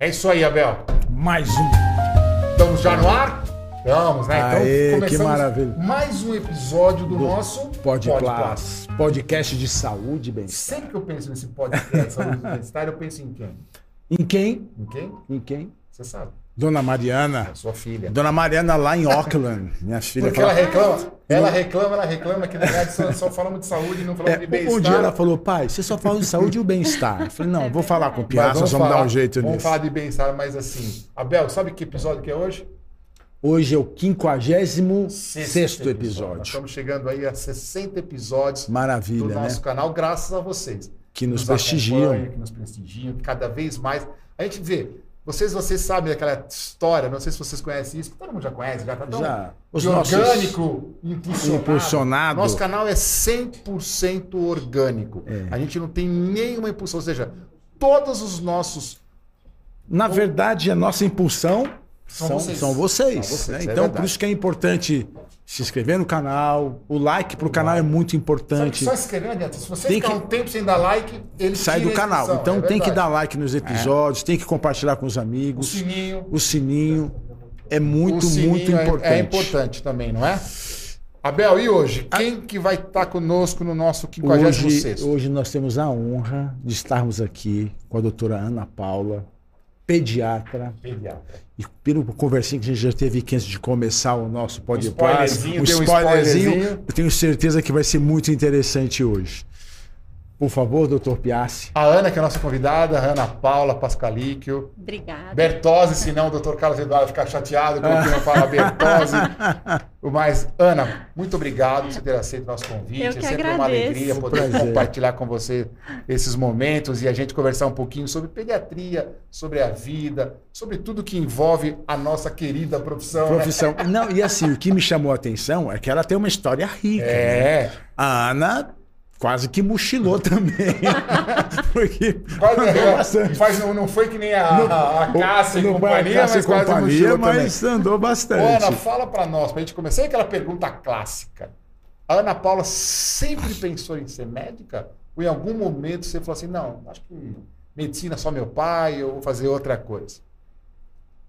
É isso aí, Abel. Mais um. Estamos já no ar? Estamos, né? Aê, então que maravilha. mais um episódio do, nosso Pod Plus. Podcast de saúde, bem. Sempre que eu penso nesse podcast de saúde e bem-estar, eu penso em quem? Em quem? Em quem? Em quem? Você sabe. Dona Mariana. A sua filha. Dona Mariana lá em Auckland. Minha filha Porque fala- ela reclama, ela reclama, ela reclama que na verdade só, só falamos de saúde e não falamos de É, bem-estar. um dia ela falou, pai, você só fala de saúde e o bem-estar. Eu falei, não, vou falar com o Piazza, nós vamos dar um jeito Vamos nisso. falar de bem-estar, mas assim. Abel, sabe que episódio que é hoje? Hoje é o 56 Sexto Nós episódio. estamos chegando aí a 60 episódios do Maravilha, né? nosso canal, graças a vocês. Que nos acompanham, prestigiam. Que nos prestigiam, cada vez mais. A gente vê. Vocês, vocês sabem daquela história, não sei se vocês conhecem isso, todo mundo já conhece, já tá tão Já. Os orgânico, impulsionado. Impulsionado. Nosso canal é 100% orgânico. É. A gente não tem nenhuma impulsão, ou seja, todos os nossos Na verdade, a nossa impulsão São são, vocês. são vocês. São vocês, né? é Então, por isso que é importante se inscrever no canal. O like pro canal é muito importante. só escrever não adianta. Se você Tem ficar que- um tempo sem dar like, ele Sai do canal. Então é tem que dar like nos episódios, tem que compartilhar com os O amigos. sininho. O sininho é muito, o sininho muito é- importante. É, importante também, não é? Abel, e hoje? Quem que vai estar conosco no nosso 56 Hoje, hoje nós temos a honra de estarmos aqui com a doutora Ana Paula, pediatra. Pediatra. E pelo conversinho que a gente já teve aqui antes de começar o nosso podcast, spoilerzinho, um deu um spoilerzinho, spoilerzinho. eu tenho certeza que vai ser muito interessante hoje. Por favor, doutor Piassi. A Ana, que é a nossa convidada, a Ana Paula Pascalíquio. Obrigada. Bertose, senão o doutor Carlos Eduardo vai ficar chateado porque não fala Bertose. Mas, Ana, muito obrigado por você ter aceito o nosso convite. Eu é que sempre uma agradeço. alegria poder Prazer. compartilhar com você esses momentos e a gente conversar um pouquinho sobre pediatria, sobre a vida, sobre tudo que envolve a nossa querida profissão. né? Profissão. Não, e assim, o que me chamou a atenção é que ela tem uma história rica. né? É. A Ana quase que mochilou também. Porque Quase, andou bastante. faz, não, não foi que nem a, a, a Cássia e a companhia, Cássia mas quase companhia, mas andou Ô, bastante. Ana, fala pra nós, pra gente começar. Aquela pergunta clássica. A Ana Paula sempre pensou em ser médica? Ou em algum momento você falou assim, não, acho que medicina é só meu pai, eu vou fazer outra coisa?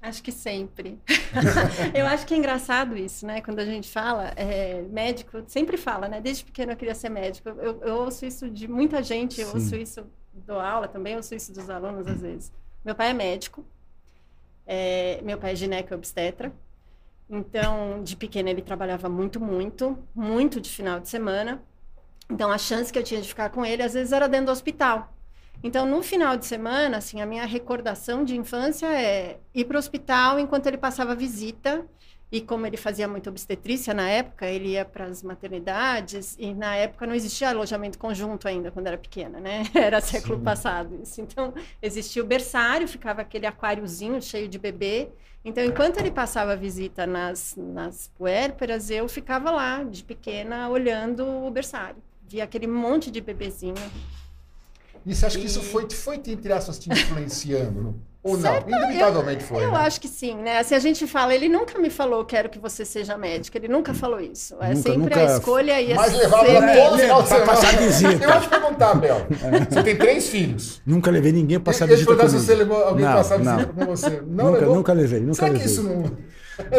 Acho que sempre. eu acho que é engraçado isso, né? Quando a gente fala, é, médico sempre fala, né? Desde pequeno eu queria ser médico. Eu, eu ouço isso de muita gente, eu Sim. ouço isso, dou aula também, eu ouço isso dos alunos às vezes. Meu pai é médico, é, meu pai é gineco obstetra. Então, de pequeno ele trabalhava muito, muito, muito de final de semana. Então, a chance que eu tinha de ficar com ele, às vezes, era dentro do hospital. Então, no final de semana, assim, a minha recordação de infância é ir para o hospital enquanto ele passava visita. E como ele fazia muito obstetrícia na época, ele ia para as maternidades. E na época não existia alojamento conjunto ainda, quando era pequena, né? Era século Sim. passado isso. Então, existia o berçário, ficava aquele aquáriozinho cheio de bebê. Então, enquanto ele passava visita nas, nas puérperas, eu ficava lá, de pequena, olhando o berçário. Via aquele monte de bebezinho. E você acha que isso E- foi, foi entre aspas, te influenciando? Ou não? Certo, Indubitavelmente foi. Eu né? acho que sim, né? Assim, a gente fala, ele nunca me falou, quero que você seja médico. Ele nunca falou isso. É Nunca, sempre nunca- a escolha ia Mas ser levava todo médico. final de Pra semana. passar visita. Eu vou te perguntar, Bel. Você tem três filhos. Nunca levei ninguém passar Eu ia visita perguntar se você levou alguém Não, passar não. visita com você. Não nunca, levou? nunca levei, nunca Será que levei. isso não...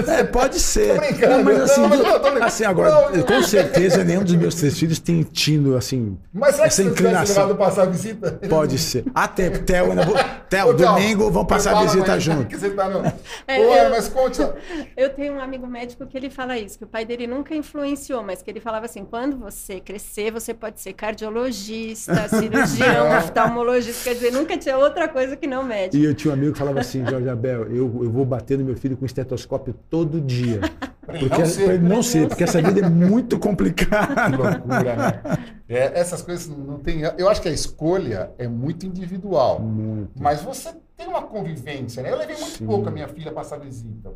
É, pode ser. Não, mas assim, não, mas eu tô brincando. assim, agora, Não, não. com certeza, nenhum dos meus três filhos tem tido, assim, Mas será que essa tivesse inclinação. levado passar visita? Pode ser. Até, Theo, ainda vou- Theo, domingo, vamos passar a visita junto. Que você tá no... É, Pô, eu- mas conte. Eu tenho um amigo médico que ele fala isso, que o pai dele nunca influenciou, mas que ele falava assim, quando você crescer, você pode ser cardiologista, cirurgião, oftalmologista, quer dizer, nunca tinha outra coisa que não médico. E eu tinha um amigo que falava assim, Jorge Abel, eu, eu vou bater no meu filho com estetoscópio todo dia. Porque, não ser. pra ele não ser, porque essa vida é muito Que complicada. loucura, né? É, essas coisas não tem. Eu acho que a escolha é muito individual. Muito. Mas você tem uma convivência, né? Eu levei muito Sim. pouco a minha filha passar visita.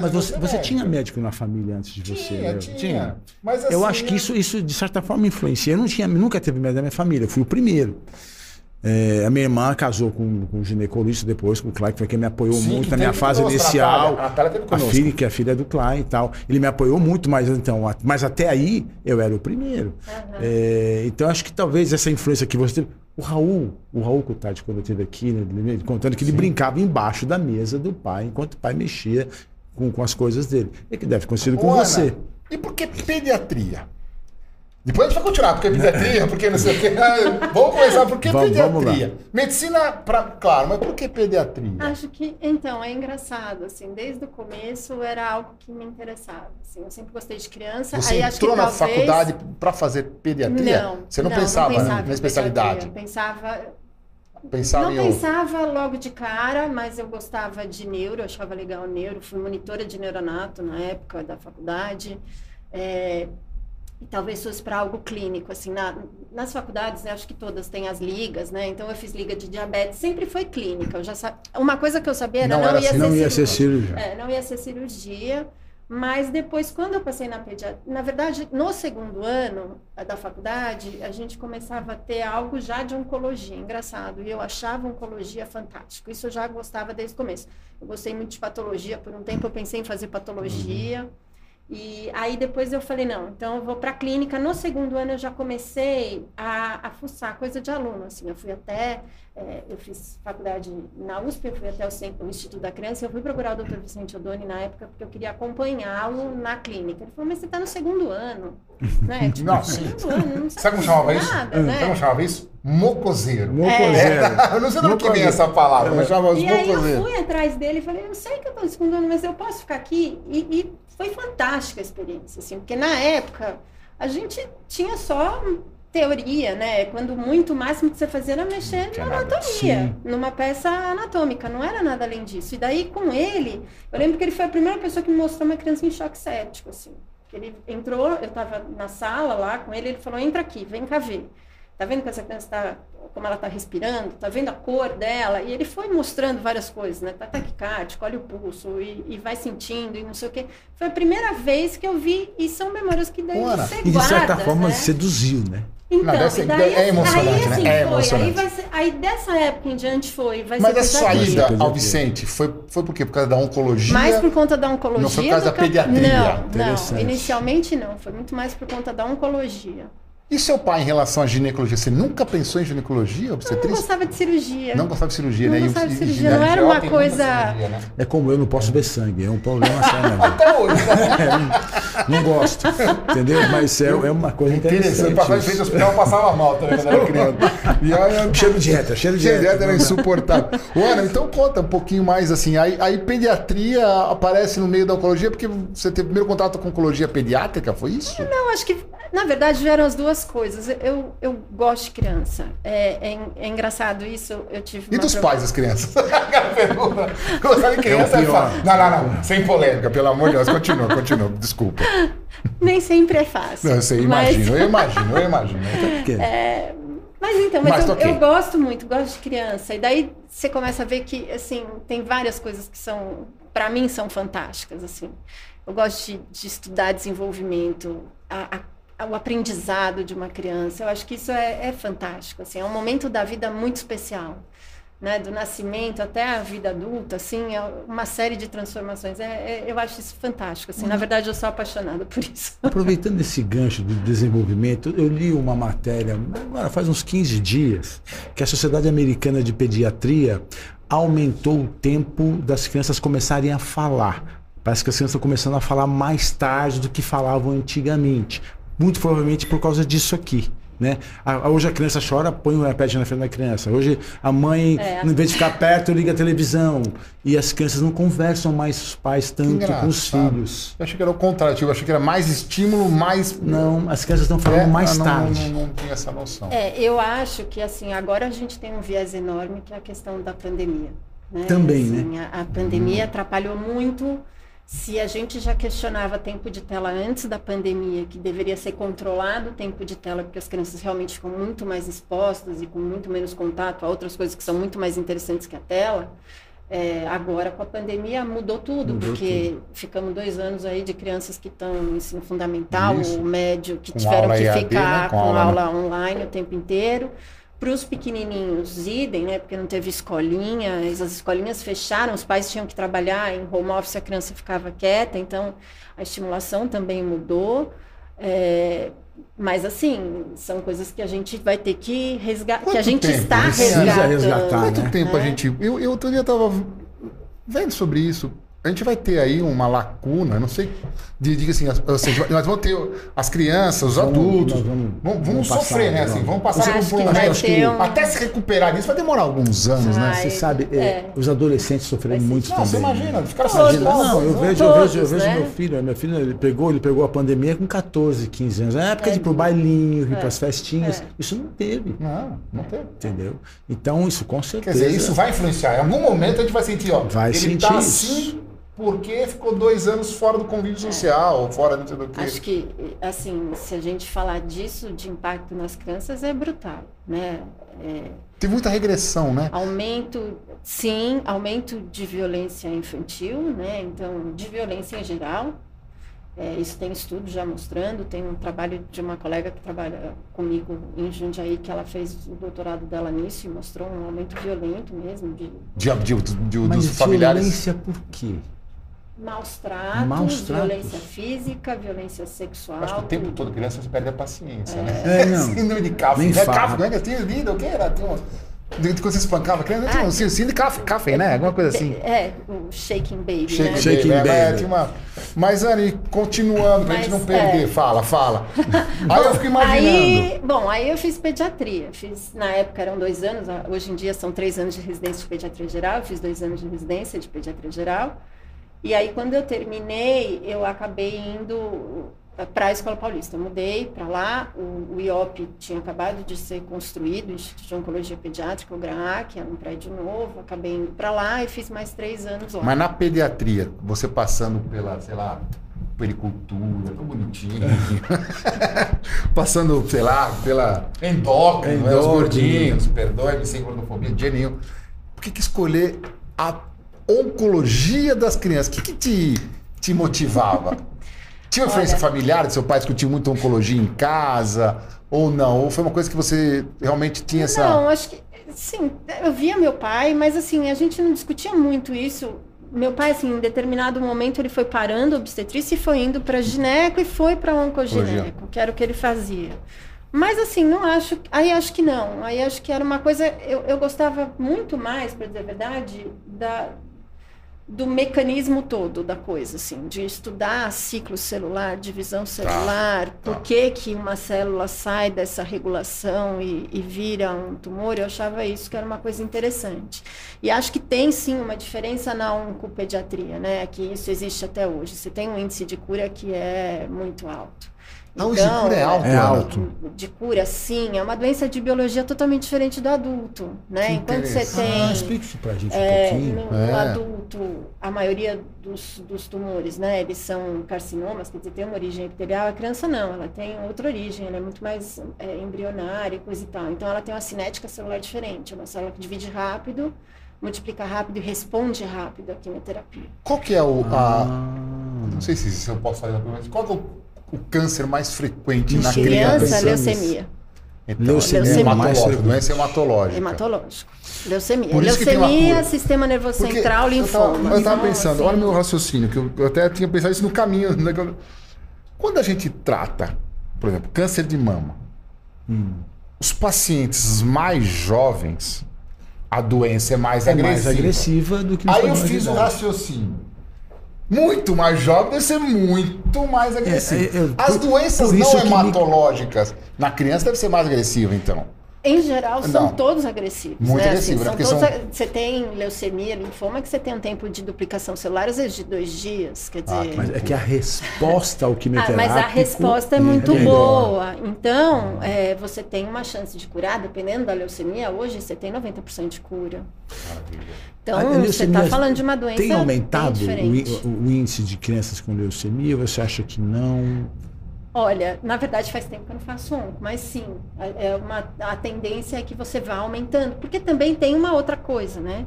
Mas você, ser você tinha médico na família antes de você? Tinha, né? tinha. Mas assim, Eu acho que isso, isso, de certa forma, influencia. Eu não tinha, nunca teve médico na minha família, eu fui o primeiro. É, a minha irmã casou com, com um ginecologista depois, com o Clay, que foi quem me apoiou Sim, muito na minha fase conosco, a inicial. A A conosco. filha, que é a filha do Clay e tal. Ele me apoiou muito, mas então, a- mas até aí eu era o primeiro. É, então acho que talvez essa influência que você teve. O Raul, o Raul Cutati, quando eu esteve aqui, né, contando que ele brincava embaixo da mesa do pai, enquanto o pai mexia com, com as coisas dele. E que deve ter acontecido com Ana, você. E por que pediatria? Depois a gente vai continuar, porque pediatria, porque não sei o que. Ah, Vamos começar, por que Vamos- vamos pediatria? Medicina, pra, claro, mas por que pediatria? Acho que, então, é engraçado, assim, desde o começo era algo que me interessava, assim, eu sempre gostei de criança, Você aí acho que entrou na talvez... faculdade para fazer pediatria? Não, Você não, pensava, pensava na em especialidade? Pensava, Pensava não em outro. pensava logo de cara, mas eu gostava de neuro, eu achava legal neuro, fui monitora de neuronato na época da faculdade, é, e talvez fosse para algo clínico, assim, na- nas faculdades, né, acho que todas têm as ligas, né, então eu fiz liga de diabetes, sempre foi clínica, eu já sa... uma coisa que eu sabia era Não não, era ia, assim, ser Não ia ser cirurgia. É, não ia ser cirurgia, mas depois, quando eu passei na pediatria, na verdade, no segundo ano da faculdade, a gente começava a ter algo já de oncologia, engraçado, e eu achava oncologia fantástico, isso eu já gostava desde o começo. Eu gostei muito de patologia, por um tempo eu pensei em fazer patologia, e aí depois eu falei, não, então eu vou para a clínica. No segundo ano eu já comecei a, a fuçar coisa de aluno, assim, eu fui até, eh, eu fiz faculdade na USP, eu fui até o, cen- o Instituto da Criança, eu fui procurar o Dr. Vicente Odoni na época porque eu queria acompanhá-lo na clínica. Ele falou, mas você está no segundo ano, né? Tipo, Não, segundo ano, não Sabe como chamava isso? nada, Sabe né? como chamava isso? Mocoseiro. Mocoseiro. Eu não sei de onde que vem essa palavra, mas chamava os E aí eu fui atrás dele e falei, eu sei que eu estou no segundo ano, mas eu posso ficar aqui? E, e foi fantástica a experiência, assim, porque na época a gente tinha só teoria, né? Quando muito, o máximo que você fazia era mexer na anatomia, Sim. numa peça anatômica, não era nada além disso. E daí, com ele, eu lembro que ele foi a primeira pessoa que me mostrou uma criança em choque séptico, assim. Ele entrou, eu estava na sala lá com ele, ele falou, entra aqui, vem cá ver. Tá vendo que essa criança tá, como ela tá respirando? Tá vendo a cor dela? E ele foi mostrando várias coisas, né? Tá taquicárdico, olha o pulso e, e vai sentindo e não sei o quê. Foi a primeira vez que eu vi e são memórias que daí Ana, você E de certa forma né? seduziu, né? Então, Não, ser- e daí, é emocionante, aí, né? assim, É foi, emocionante. Aí, vai ser- aí dessa época em diante foi, vai Mas ser a sua ida ao. Vicente foi, foi por quê? Por causa da oncologia? Mais por conta da oncologia. Não foi por causa do da pediatria. Não, não. Inicialmente não. Foi muito mais por conta da oncologia. E seu pai em relação à ginecologia? Você nunca pensou em ginecologia, Eu não gostava de cirurgia. Não gostava de cirurgia, Não né? E gostava de cirurgia, não era uma coisa- cirurgia, né? É como eu não posso ver sangue, é um problema sério. Até hoje, né? É, não, não gosto, entendeu? Mas é, é uma coisa Interessante. Passava em frente ao hospital, passava mal também quando era criança. E Cheiro de dieta, cheiro de Cheiro de dieta. dieta era insuportável. Ô, Ana, então conta um pouquinho mais assim. Aí, aí pediatria aparece no meio da oncologia porque você teve primeiro contato com oncologia pediátrica, foi isso? Eu acho que, na verdade, vieram as duas coisas. Eu, eu gosto de criança. É, é, é engraçado isso. Eu tive E dos pro- pais das crianças? Aquela pergunta. Gostar de criança É é, fácil. Não, não, não. Sem polêmica, pelo amor de Deus. Continua, continua. Desculpa. Nem sempre é fácil. Não, eu sei, Mas- imagino, eu imagino, eu imagino. Porque Mas então, mas, Mas eu, eu gosto muito, gosto de criança. E daí você começa a ver que, assim, tem várias coisas que são, para mim, são fantásticas, assim. Eu gosto de, de estudar desenvolvimento, a- a- o aprendizado de uma criança. Eu acho que isso é, é fantástico, assim. É um momento da vida muito especial. Né, do nascimento até a vida adulta, assim, é uma série de transformações. É, é- eu acho isso fantástico. Assim, Na verdade, eu sou apaixonada por isso. Aproveitando esse gancho do desenvolvimento, eu li uma matéria, agora faz uns 15 dias, que a Sociedade Americana de Pediatria aumentou o tempo das crianças começarem a falar. Parece que as crianças estão começando a falar mais tarde do que falavam antigamente. Muito provavelmente por causa disso aqui. Né? A- Hoje a criança chora, põe o iPad na frente da criança. Hoje a mãe, É. em vez de ficar perto, liga a televisão. E as crianças não conversam mais os pais tanto com os filhos. Eu achei que era o contrário, tipo, eu achei que era mais estímulo, mais. Não, as crianças estão falando É, mais não, tarde. Não, não, não tinha essa noção. É, eu acho que assim, agora a gente tem um viés enorme que é a questão da pandemia. né? Também, Assim, A, a pandemia atrapalhou muito. Se a gente já questionava tempo de tela antes da pandemia, que deveria ser controlado o tempo de tela, porque as crianças realmente ficam muito mais expostas e com muito menos contato a outras coisas que são muito mais interessantes que a tela. é, agora, com a pandemia, mudou tudo, Mudou porque ficamos dois anos aí de crianças que estão no ensino fundamental, Isso. o médio, que Com tiveram que EAD, ficar né? Com com, aula, aula, online o tempo inteiro. Para os pequenininhos, idem, né? Porque não teve escolinha, as escolinhas fecharam, os pais tinham que trabalhar em home office, a criança ficava quieta, então a estimulação também mudou. É, mas assim, são coisas que a gente vai ter que resgatar, que a gente tempo está precisa resgatando. resgatar, Quanto né? tempo a É. gente. Eu, eu outro dia tava vendo sobre isso. A gente vai ter aí uma lacuna, não sei, de, diga assim, ou seja, nós vamos ter as crianças, os Vamos- adultos, vamos, vamos- vamos, sofrer, né? vamos. Assim, vamos passar por um que um- até se recuperar disso vai demorar alguns anos, né? Vai. Você sabe, é, é. os adolescentes ser muito Não, também. você imagina, ficar sem Todos. escola, Não, eu vejo, eu Todos, vejo, eu vejo né? meu filho. Meu filho ele pegou, ele pegou a pandemia com 14, 15 anos. Na época de ir pro bailinho, ir É. pras festinhas. É. Isso não teve. Não, não tem. Entendeu? Então, isso com Quer certeza. dizer, isso vai influenciar. Em algum momento a gente vai sentir, ó, Vai ele sentir tá isso. assim porque ficou dois anos fora do convívio social, ou fora do que. Acho que, assim, se a gente falar disso, de impacto nas crianças, é brutal, né? É, Tem muita regressão, né? aumento, sim, aumento de violência infantil, né? Então, de violência em geral. É, isso tem estudo já mostrando. Tem um trabalho de uma colega que trabalha comigo em Jundiaí, que ela fez o doutorado dela nisso e mostrou um aumento violento mesmo de De, de, de- de- Mas dos familiares. violência por quê? Maus tratos, Maus tratos. violência física, violência sexual. Acho que o tempo todo criança perde a paciência, né? É, não. Síndrome de Caffey. Nem é fala. Caffey, não é? Tinha lido, o que era? Tinha uma... de- de Quando você espancava a criança, tinha Ah, um síndrome de Caffey, Caffey, né? Alguma coisa assim. É, o Shaking Baby, Shake né? Shaking baby, né? baby. Tinha uma... Mas, Anny, continuando, pra gente Mas, não perder. é. Fala, fala. Aí eu fico imaginando. Aí, bom, aí eu fiz pediatria. Fiz, na época eram dois anos, hoje em dia são três anos de residência de pediatria geral. Eu fiz dois anos de residência de pediatria geral. E aí, quando eu terminei, eu acabei indo para a Escola Paulista. Eu mudei para lá, o, o IOP tinha acabado de ser construído, o Instituto de Oncologia Pediátrica, o GRAAC, era um prédio novo. Acabei indo para lá e fiz mais três anos lá. Mas na pediatria, você passando pela, sei lá, pericultura, tão bonitinho. passando, sei lá, pela endócrino, né, os gordinhos, perdoe-me sem gordofobia de nenhum. Por que, que escolher a oncologia das crianças? O que, que te, te motivava? Tinha influência familiar de seu pai discutir muito oncologia em casa? Ou não? Ou foi uma coisa que você realmente tinha essa. Não, acho que sim, eu via meu pai, mas assim, a gente não discutia muito isso. Meu pai, assim, em determinado momento, ele foi parando obstetrícia e foi indo para gineco e foi para oncogineco, que era o que ele fazia. Mas assim, não acho. Aí acho que não. Aí acho que era uma coisa. Eu, eu gostava muito mais, para dizer a verdade, da, do mecanismo todo da coisa, assim, de estudar ciclo celular, divisão celular, por que, que uma célula sai dessa regulação e, e vira um tumor, eu achava isso que era uma coisa interessante. E acho que tem sim uma diferença na oncopediatria, né? Que isso existe até hoje. Você tem um índice de cura que é muito alto. Ah, o índice de cura é alto, É alto. De cura, sim. É uma doença de biologia totalmente diferente do adulto, né? Que Enquanto você tem... Ah, explica isso pra gente É, um pouquinho. no, no É. adulto, a maioria dos, dos tumores, né, eles são carcinomas, quer dizer, tem uma origem epitelial. A criança não, ela tem outra origem, ela é muito mais é, embrionária e coisa e tal. Então, ela tem uma cinética celular diferente, é uma célula que divide rápido, multiplica rápido e responde rápido à quimioterapia. Qual que é o. a- Ah. Não sei se, se eu posso fazer a pergunta, mas qual que é o, o câncer mais frequente na criança? Criança, leucemia, Então, Leucemia é é mais hematológica, doença hematológico. Leucemia. Por isso que tem uma Leucemia, cura. sistema nervoso Porque central, eu linfoma. eu tava São, pensando, assim, olha o meu raciocínio, que eu, eu até tinha pensado isso no caminho. né, quando- a gente trata, por exemplo, câncer de mama, Hum. os pacientes mais jovens, a doença é mais É agressiva. mais agressiva do que Aí eu fiz o raciocínio. Muito mais jovem deve ser muito mais agressivo. É, eu- As por- doenças não que me- hematológicas na criança deve ser mais agressiva, então. Em geral, são Não. todos agressivos. Muito né? agressivo, né? são todos são- Você tem leucemia, linfoma, que você tem um tempo de duplicação celular, às vezes de dois dias. Quer Ah, dizer. Mas é que a resposta ao Ah, quimioterápico... mas a resposta é muito melhor. boa. Então, é, você tem uma chance de curar, dependendo da leucemia, hoje você tem 90% de cura. Então, A você está falando de uma doença Tem aumentado o, o índice de crianças com leucemia? Você acha que não? Olha, na verdade faz tempo que eu não faço onco, mas sim, a- é uma, a tendência é que você vá aumentando, porque também tem uma outra coisa, né?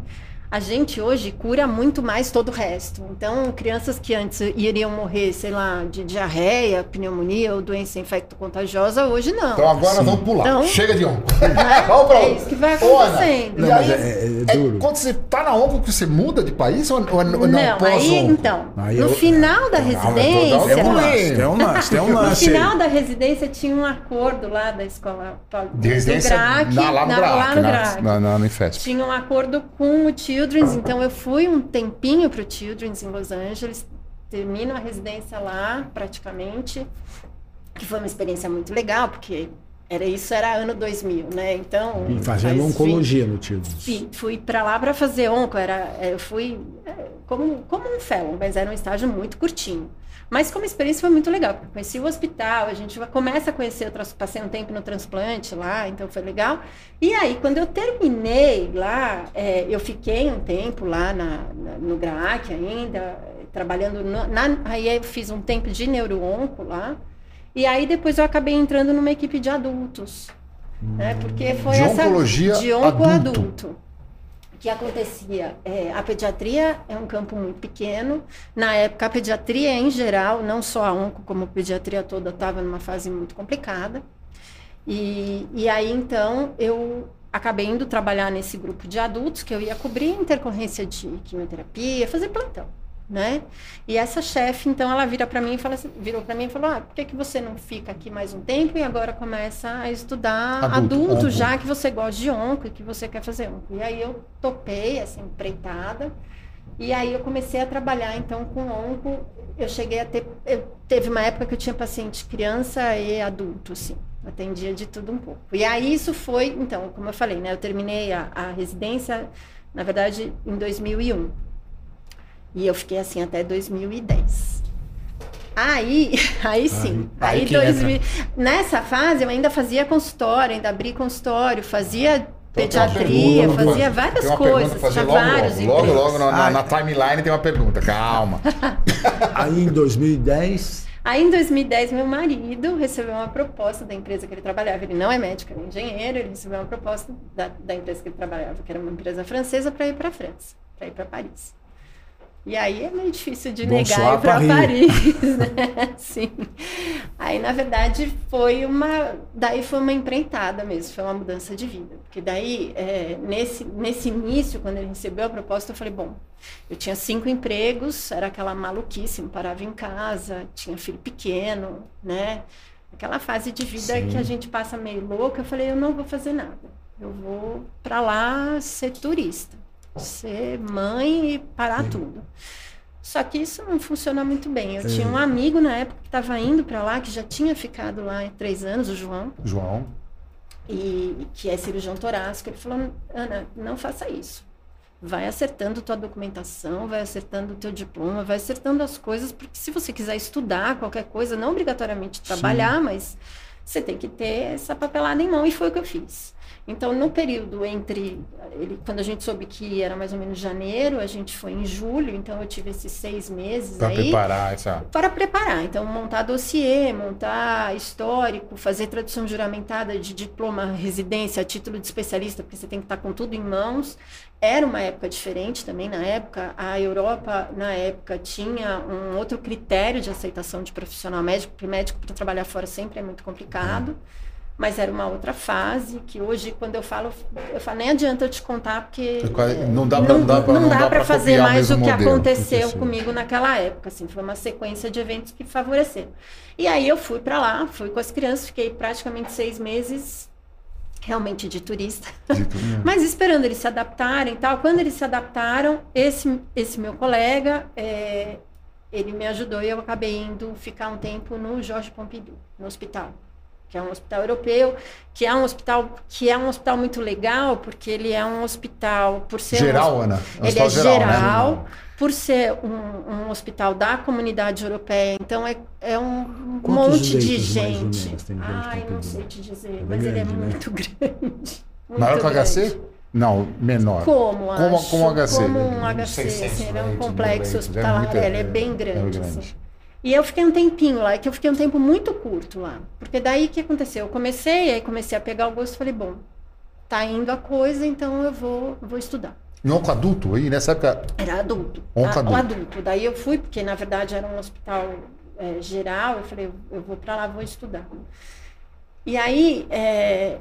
A gente hoje cura muito mais todo o resto. Então, crianças que antes iriam morrer, sei lá, de diarreia, pneumonia ou doença infecto-contagiosa, hoje não. Então agora Sim. vamos pular. Então, Chega de onco. Né? Vamos pra É outra. isso que vai acontecendo. Não, aí, é- é é duro. quando você tá na onco que você muda de país ou, ou, não, Não, pós aí, onco? então, Aí no eu- final da residência, Tem um Não, lance, tem um lance, tem um No lance. aí. final da residência tinha um acordo lá da escola De residência do GRAC, na, lá no na- GRAC, lá no na- GRAC. na- na- no. Tinha um acordo com o Children's, então eu fui um tempinho para o Children's em Los Angeles, termino a residência lá praticamente, que foi uma experiência muito legal, porque era isso era ano 2000, né? Então E fazendo faz oncologia no tio. Fui, fui para lá para fazer onco, era, eu fui é, como, como um fellow, mas era um estágio muito curtinho. Mas como experiência foi muito legal, porque conheci o hospital, a gente começa a conhecer, outras, passei um tempo no transplante lá, então foi legal. E aí, quando eu terminei lá, é, eu fiquei um tempo lá na, na- no GRAAC ainda, trabalhando, no- na, aí eu fiz um tempo de neuroonco lá, e aí depois eu acabei entrando numa equipe de adultos, né, porque foi De essa... oncologia de onco adulto. adulto. Que acontecia? É, a pediatria é um campo muito pequeno. Na época, a pediatria em geral, não só a onco, como a pediatria toda, estava numa fase muito complicada. E, e aí, então, eu acabei indo trabalhar nesse grupo de adultos, que eu ia cobrir intercorrência de quimioterapia, fazer plantão, né? E essa chefe, então, ela vira para mim e fala assim, virou para mim e falou: ah, por que, que você não fica aqui mais um tempo e agora começa a estudar Adulto, adulto, onco. já que você gosta de onco e que você quer fazer onco? E aí eu topei, assim, empreitada. E aí eu comecei a trabalhar então com onco. Eu cheguei a ter, eu, teve uma época que eu tinha paciente criança e adulto, assim, atendia de tudo um pouco. E aí isso foi, então, como eu falei, né, eu terminei a, a residência, na verdade, em 2001. E eu fiquei assim até 2010. Aí, aí sim, Aí aí, que 2000, nessa fase eu ainda fazia consultório, ainda abri consultório, fazia pediatria, Então, pergunta fazia várias coisas, fazer tinha logo, vários logo, logo, empregos. logo na, na timeline tem uma pergunta. Calma. Aí em 2010, Aí em 2010 meu marido recebeu uma proposta da empresa que ele trabalhava. Ele não é médico, ele é engenheiro. Ele recebeu uma proposta da, da empresa que ele trabalhava, que era uma empresa francesa, para ir para a França, para ir para Paris. E aí é meio difícil de negar ir para Paris. Paris, né? Sim. Aí na verdade foi uma, daí foi uma empreitada mesmo, foi uma mudança de vida, porque daí é, nesse nesse início quando ele recebeu a proposta eu falei bom, eu tinha cinco empregos, era aquela maluquice, não parava em casa, tinha filho pequeno, né? Aquela fase de vida Sim. que a gente passa meio louca. Eu falei, eu não vou fazer nada. Eu vou para lá ser turista, ser mãe e parar tudo. Só que isso não funciona muito bem. Eu tinha um amigo na época que estava indo para lá, que já tinha ficado lá há três anos, o João, João. e que é cirurgião torácico. Ele falou: Ana, não faça isso. Vai acertando tua documentação, vai acertando o teu diploma, vai acertando as coisas, porque se você quiser estudar qualquer coisa, não obrigatoriamente trabalhar, mas você tem que ter essa papelada em mão, e foi o que eu fiz. Então, no período entre. Ele, quando a gente soube que era mais ou menos janeiro, a gente foi em julho, então eu tive esses seis meses Para preparar essa. para preparar. Então, montar dossiê, montar histórico, fazer tradução juramentada de diploma, residência, título de especialista, porque você tem que estar com tudo em mãos. Era uma época diferente também na época. A Europa, na época, tinha um outro critério de aceitação de profissional médico, porque médico para trabalhar fora sempre é muito complicado. Mas era uma outra fase que hoje, quando eu falo, eu falo, nem adianta eu te contar, porque Não dá pra- não dá pra- não dá pra fazer copiar o mais o que modelo. aconteceu Aconteceu. comigo naquela época. Assim, foi uma sequência de eventos que favoreceram. E aí eu fui para lá, fui com as crianças, fiquei praticamente seis meses realmente de turista, Dito, mas esperando eles se adaptarem tal. Quando eles se adaptaram, esse, esse meu colega, é, ele me ajudou e eu acabei indo ficar um tempo no Jorge Pompidou, no hospital que é um hospital europeu, que é um hospital que é um hospital muito legal, porque ele é um hospital por ser um Geral, Ana. um ele é hospital geral, né? por ser um, um hospital da comunidade europeia, então é, é um Quantos monte de gente. Ai, não sei te dizer, É mas ele é grande, né? muito grande. muito Maior que o HC? grande. Não, menor. Como, Como- acho, como HC, Como um HC, 600 assim, ele é um complexo é hospitalar, muito- ele é é- bem é grande, grande. assim. E eu fiquei um tempinho lá, é que eu fiquei um tempo muito curto lá. Porque daí o que aconteceu? Eu comecei, aí comecei a pegar o gosto e falei, bom, tá indo a coisa, então eu vou, vou estudar. Em onco adulto aí, nessa época. Era adulto. Onco A- O adulto. adulto. Daí eu fui, porque na verdade era um hospital é, geral. Eu falei, eu vou para lá, vou estudar. E aí, é,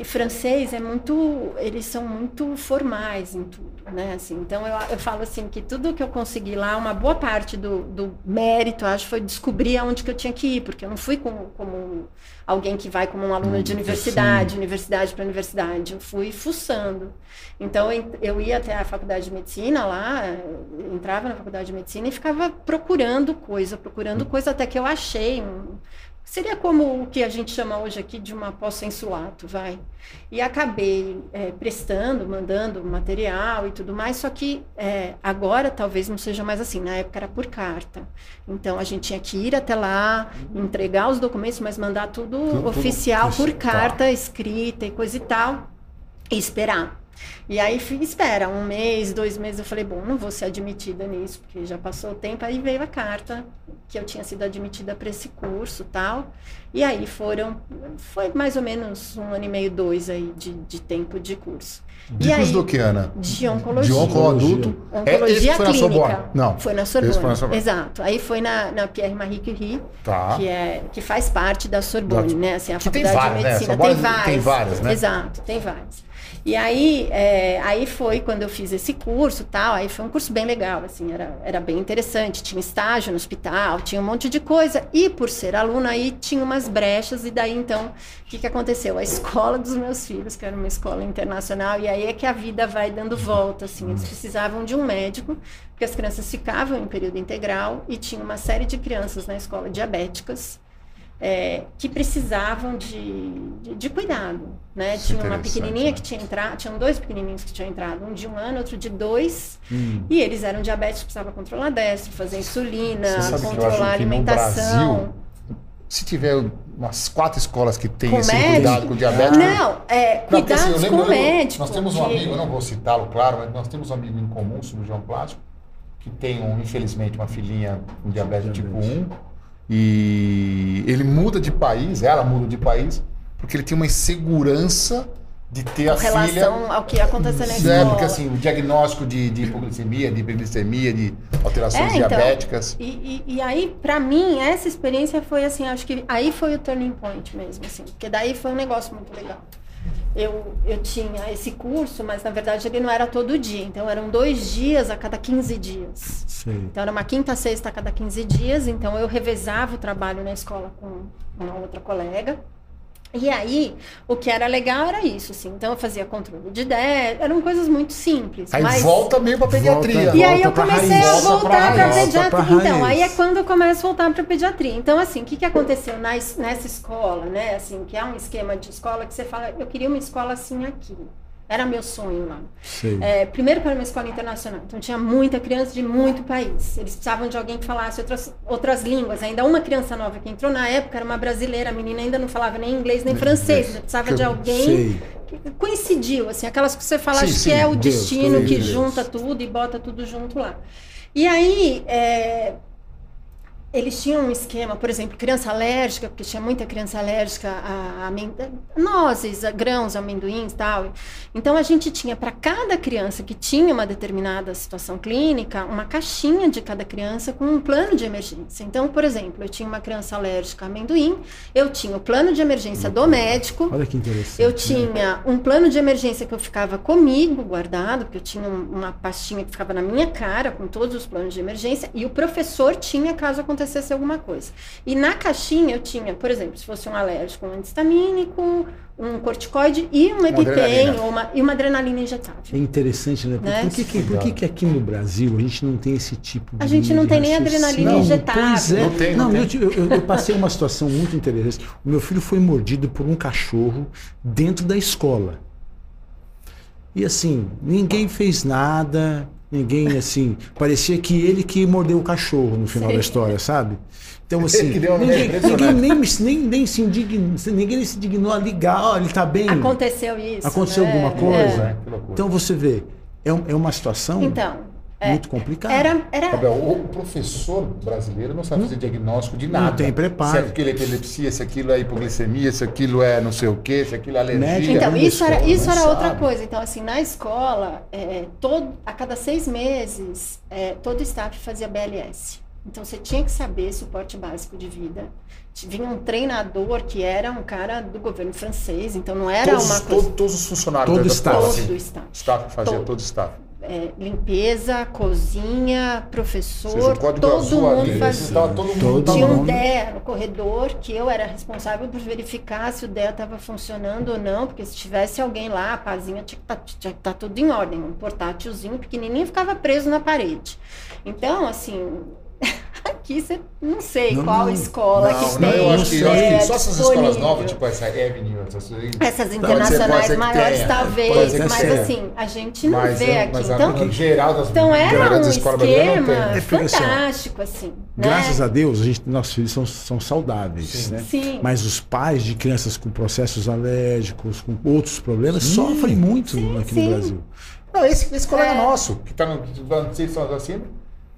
e francês é muito, eles são muito formais em tudo, né? Assim, então eu, eu falo assim que tudo que eu consegui lá, uma boa parte do, do mérito, acho, foi descobrir aonde que eu tinha que ir, porque eu não fui como, como alguém que vai como um aluno de universidade, universidade para universidade, eu fui fuçando. Então eu, ia até a faculdade de medicina lá, entrava na faculdade de medicina e ficava procurando coisa, procurando coisa até que eu achei um, Seria como o que a gente chama hoje aqui de uma posso-insulato, vai. E acabei eh, prestando, mandando material e tudo mais, só que eh, agora talvez não seja mais assim, na época era por carta. Então a gente tinha que ir até lá, entregar os documentos, mas mandar tudo, tudo oficial por oficial. carta, escrita e coisa e tal, e esperar. E aí fui, espera, um mês, dois meses, eu falei, bom, não vou ser admitida nisso, porque já passou o tempo, aí veio a carta que eu tinha sido admitida para esse curso tal. E aí foram, foi mais ou menos um ano e meio, dois aí de, de tempo de curso. De E curso aí? do que, Ana? De oncologia. De onco adulto. É, Oncologia esse foi na clínica. Sorbonne? Não. Foi na Esse foi na Sorbonne. Sorbonne. Exato. Aí foi na, na Pierre Marie Curie, Tá. que, é, que faz parte da Sorbonne, Da- né? Assim, a que tem faculdade várias, de né? medicina. Sorbonne tem várias. tem várias, né? Exato, tem várias. E aí, é, aí foi quando eu fiz esse curso tal, aí foi um curso bem legal, assim, era, era bem interessante, tinha estágio no hospital, tinha um monte de coisa, e por ser aluna aí tinha umas brechas, e daí então, o que que aconteceu? A escola dos meus filhos, que era uma escola internacional, e aí é que a vida vai dando volta, assim, eles precisavam de um médico, porque as crianças ficavam em período integral, e tinha uma série de crianças na escola diabéticas, é, que precisavam de, de, de cuidado, né? Isso é Tinha uma pequenininha né? que tinha entrado, tinham dois pequenininhos que tinham entrado, um de um ano, outro de dois, Hum. e eles eram diabéticos, precisavam controlar destro, fazer insulina, controlar alimentação. Brasil, se tiver umas quatro escolas que tem Com esse médico? cuidado com o diabético. Não, é, Não, porque, assim, cuidados com lembro- o eu lembro- médico. Nós temos um que- amigo, eu não vou citá-lo, claro, mas nós temos um amigo em comum, cirurgião plástico, que tem, um, infelizmente, uma filhinha com diabetes tipo Diabetes. 1. E ele muda de país, ela muda de país, porque ele tem uma insegurança de ter a com relação filha. ao que aconteceu na É, escola. porque assim, o diagnóstico de, de hipoglicemia, de hiperglicemia, de alterações É, então. diabéticas. E, e, e aí, pra mim, essa experiência foi assim, acho que aí foi o turning point mesmo, assim, porque daí foi um negócio muito legal. Eu, eu tinha esse curso, mas na verdade ele não era todo dia, então eram dois dias a cada 15 dias. Sei. Então era uma quinta, sexta a cada 15 dias, então eu revezava o trabalho na escola com uma outra colega. E aí, o que era legal era isso, assim. Então eu fazia controle de ideia, eram coisas muito simples. Aí mas... volta meio pra pediatria. Volta- E aí eu pra comecei raiz. a Volta pra voltar para raiz. pediatria. Pra Então, aí é quando eu começo a voltar para pediatria. Então, assim, o que, que aconteceu nessa escola, né? Assim, que é um esquema de escola que você fala, eu queria uma escola assim aqui. Era meu sonho lá. É, primeiro era uma escola internacional, então tinha muita criança de muito país. Eles precisavam de alguém que falasse outras, outras línguas. Ainda uma criança nova que entrou na época era uma brasileira, a menina ainda não falava nem inglês nem francês. Você precisava de alguém Sei. que coincidiu, assim, aquelas que você fala, Sim, sim, que é o Deus, destino que Deus. junta tudo e bota tudo junto lá. E aí, é, eles tinham um esquema, por exemplo, criança alérgica, porque tinha muita criança alérgica a, a nozes, a grãos, amendoins e tal. Então a gente tinha para cada criança que tinha uma determinada situação clínica, uma caixinha de cada criança com um plano de emergência. Então, por exemplo, eu tinha uma criança alérgica a amendoim, eu tinha o plano de emergência do médico, Olha que interessante. eu tinha um plano de emergência que eu ficava comigo guardado, porque eu tinha um- uma pastinha que ficava na minha cara com todos os planos de emergência, e o professor tinha caso acontecesse alguma coisa. E na caixinha eu tinha, por exemplo, se fosse um alérgico, um antistamínico, um corticoide e um EpiPen adrenalina. ou uma, e uma adrenalina injetável. É interessante, né? Por, Né? por que, que- por que, que aqui no Brasil a gente não tem esse tipo de. A gente não de tem nem adrenalina Não, injetável. Pois é. Não tem, não eu, tem. te- eu- eu passei uma situação muito interessante. O meu filho foi mordido por um cachorro dentro da escola. E assim, ninguém fez nada, ninguém assim. Parecia que ele que mordeu o cachorro no final Sei. da história, sabe? Então, assim, Que deu uma ninguém, ninguém nem, nem, nem se indignou, ninguém se dignou a ligar, ó, ele tá bem. Aconteceu isso. Aconteceu né? alguma É. coisa? É, loucura. Então você vê, é, é uma situação. Então, muito complicado. Era, era, Gabriel, o o professor brasileiro não sabe fazer diagnóstico de nada. tem preparo. Se aquilo é epilepsia, se aquilo é hipoglicemia, se aquilo é não sei o quê, se aquilo é alergia. Então, isso era, escola, isso não era outra coisa. Então, assim, na escola, é, todo, a cada seis meses, é, todo staff fazia BLS. Então, você tinha que saber suporte básico de vida. Vinha um treinador que era um cara do governo francês, então não era todos, uma coisa... todos os funcionários Todo da staff. Todo assim, staff. staff fazia Todo. todo staff. É, limpeza, cozinha, professor, todo mundo fazia. todo mundo Tinha um. DEA no corredor que eu era responsável por verificar se o DEA estava funcionando ou não, porque se tivesse alguém lá, a pazinha tinha que estar tudo em ordem. Um portátilzinho pequenininho ficava preso na parede. Então, assim, aqui você não sei Não, qual escola Não, que não, tem. eu acho que, eu acho que é, só essas escolas novas, tipo essa Avenue, essas, Essas internacionais maiores, talvez, mas assim, a gente não mas, vê é- aqui. mas a- Então, em geral das então era um esquema. É assim, fantástico, assim. Graças né? a Deus, a gente, nossos filhos são, são saudáveis, Sim. né? Sim. Mas os pais de crianças com processos alérgicos, com outros problemas, sofrem muito Sim, aqui sim. no Brasil. Não, esse, esse colega É. nosso, que está no que tá no Seis São assim,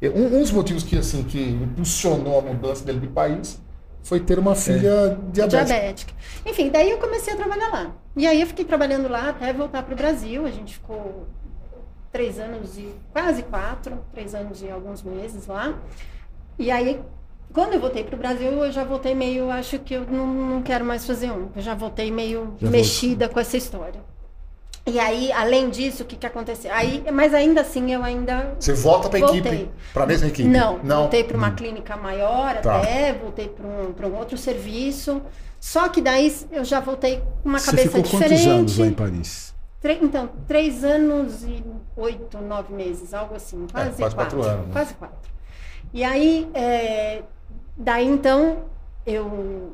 um, um dos motivos que, assim, que impulsionou a mudança dele de país foi ter uma filha diabética. diabética. Enfim, daí eu comecei a trabalhar lá. E aí eu fiquei trabalhando lá até voltar para o Brasil. A gente ficou três anos e quase quatro, três anos e alguns meses lá. E aí, quando eu voltei para o Brasil, eu já voltei meio, acho que eu não, não quero mais fazer um. Eu já voltei meio Já mexida com essa história. E aí, além disso, o que, que aconteceu? Aí, mas ainda assim, eu ainda Você volta para a equipe, para a mesma equipe? não, não. voltei para uma clínica maior Tá. até, voltei para um, pra um outro serviço. Só que daí eu já voltei com uma Você cabeça ficou diferente. quantos anos lá em Paris? Tre- então, três anos e oito, nove meses, algo assim. Quase, É, quase quatro anos, né? Quase quatro. E aí, é, daí então, eu,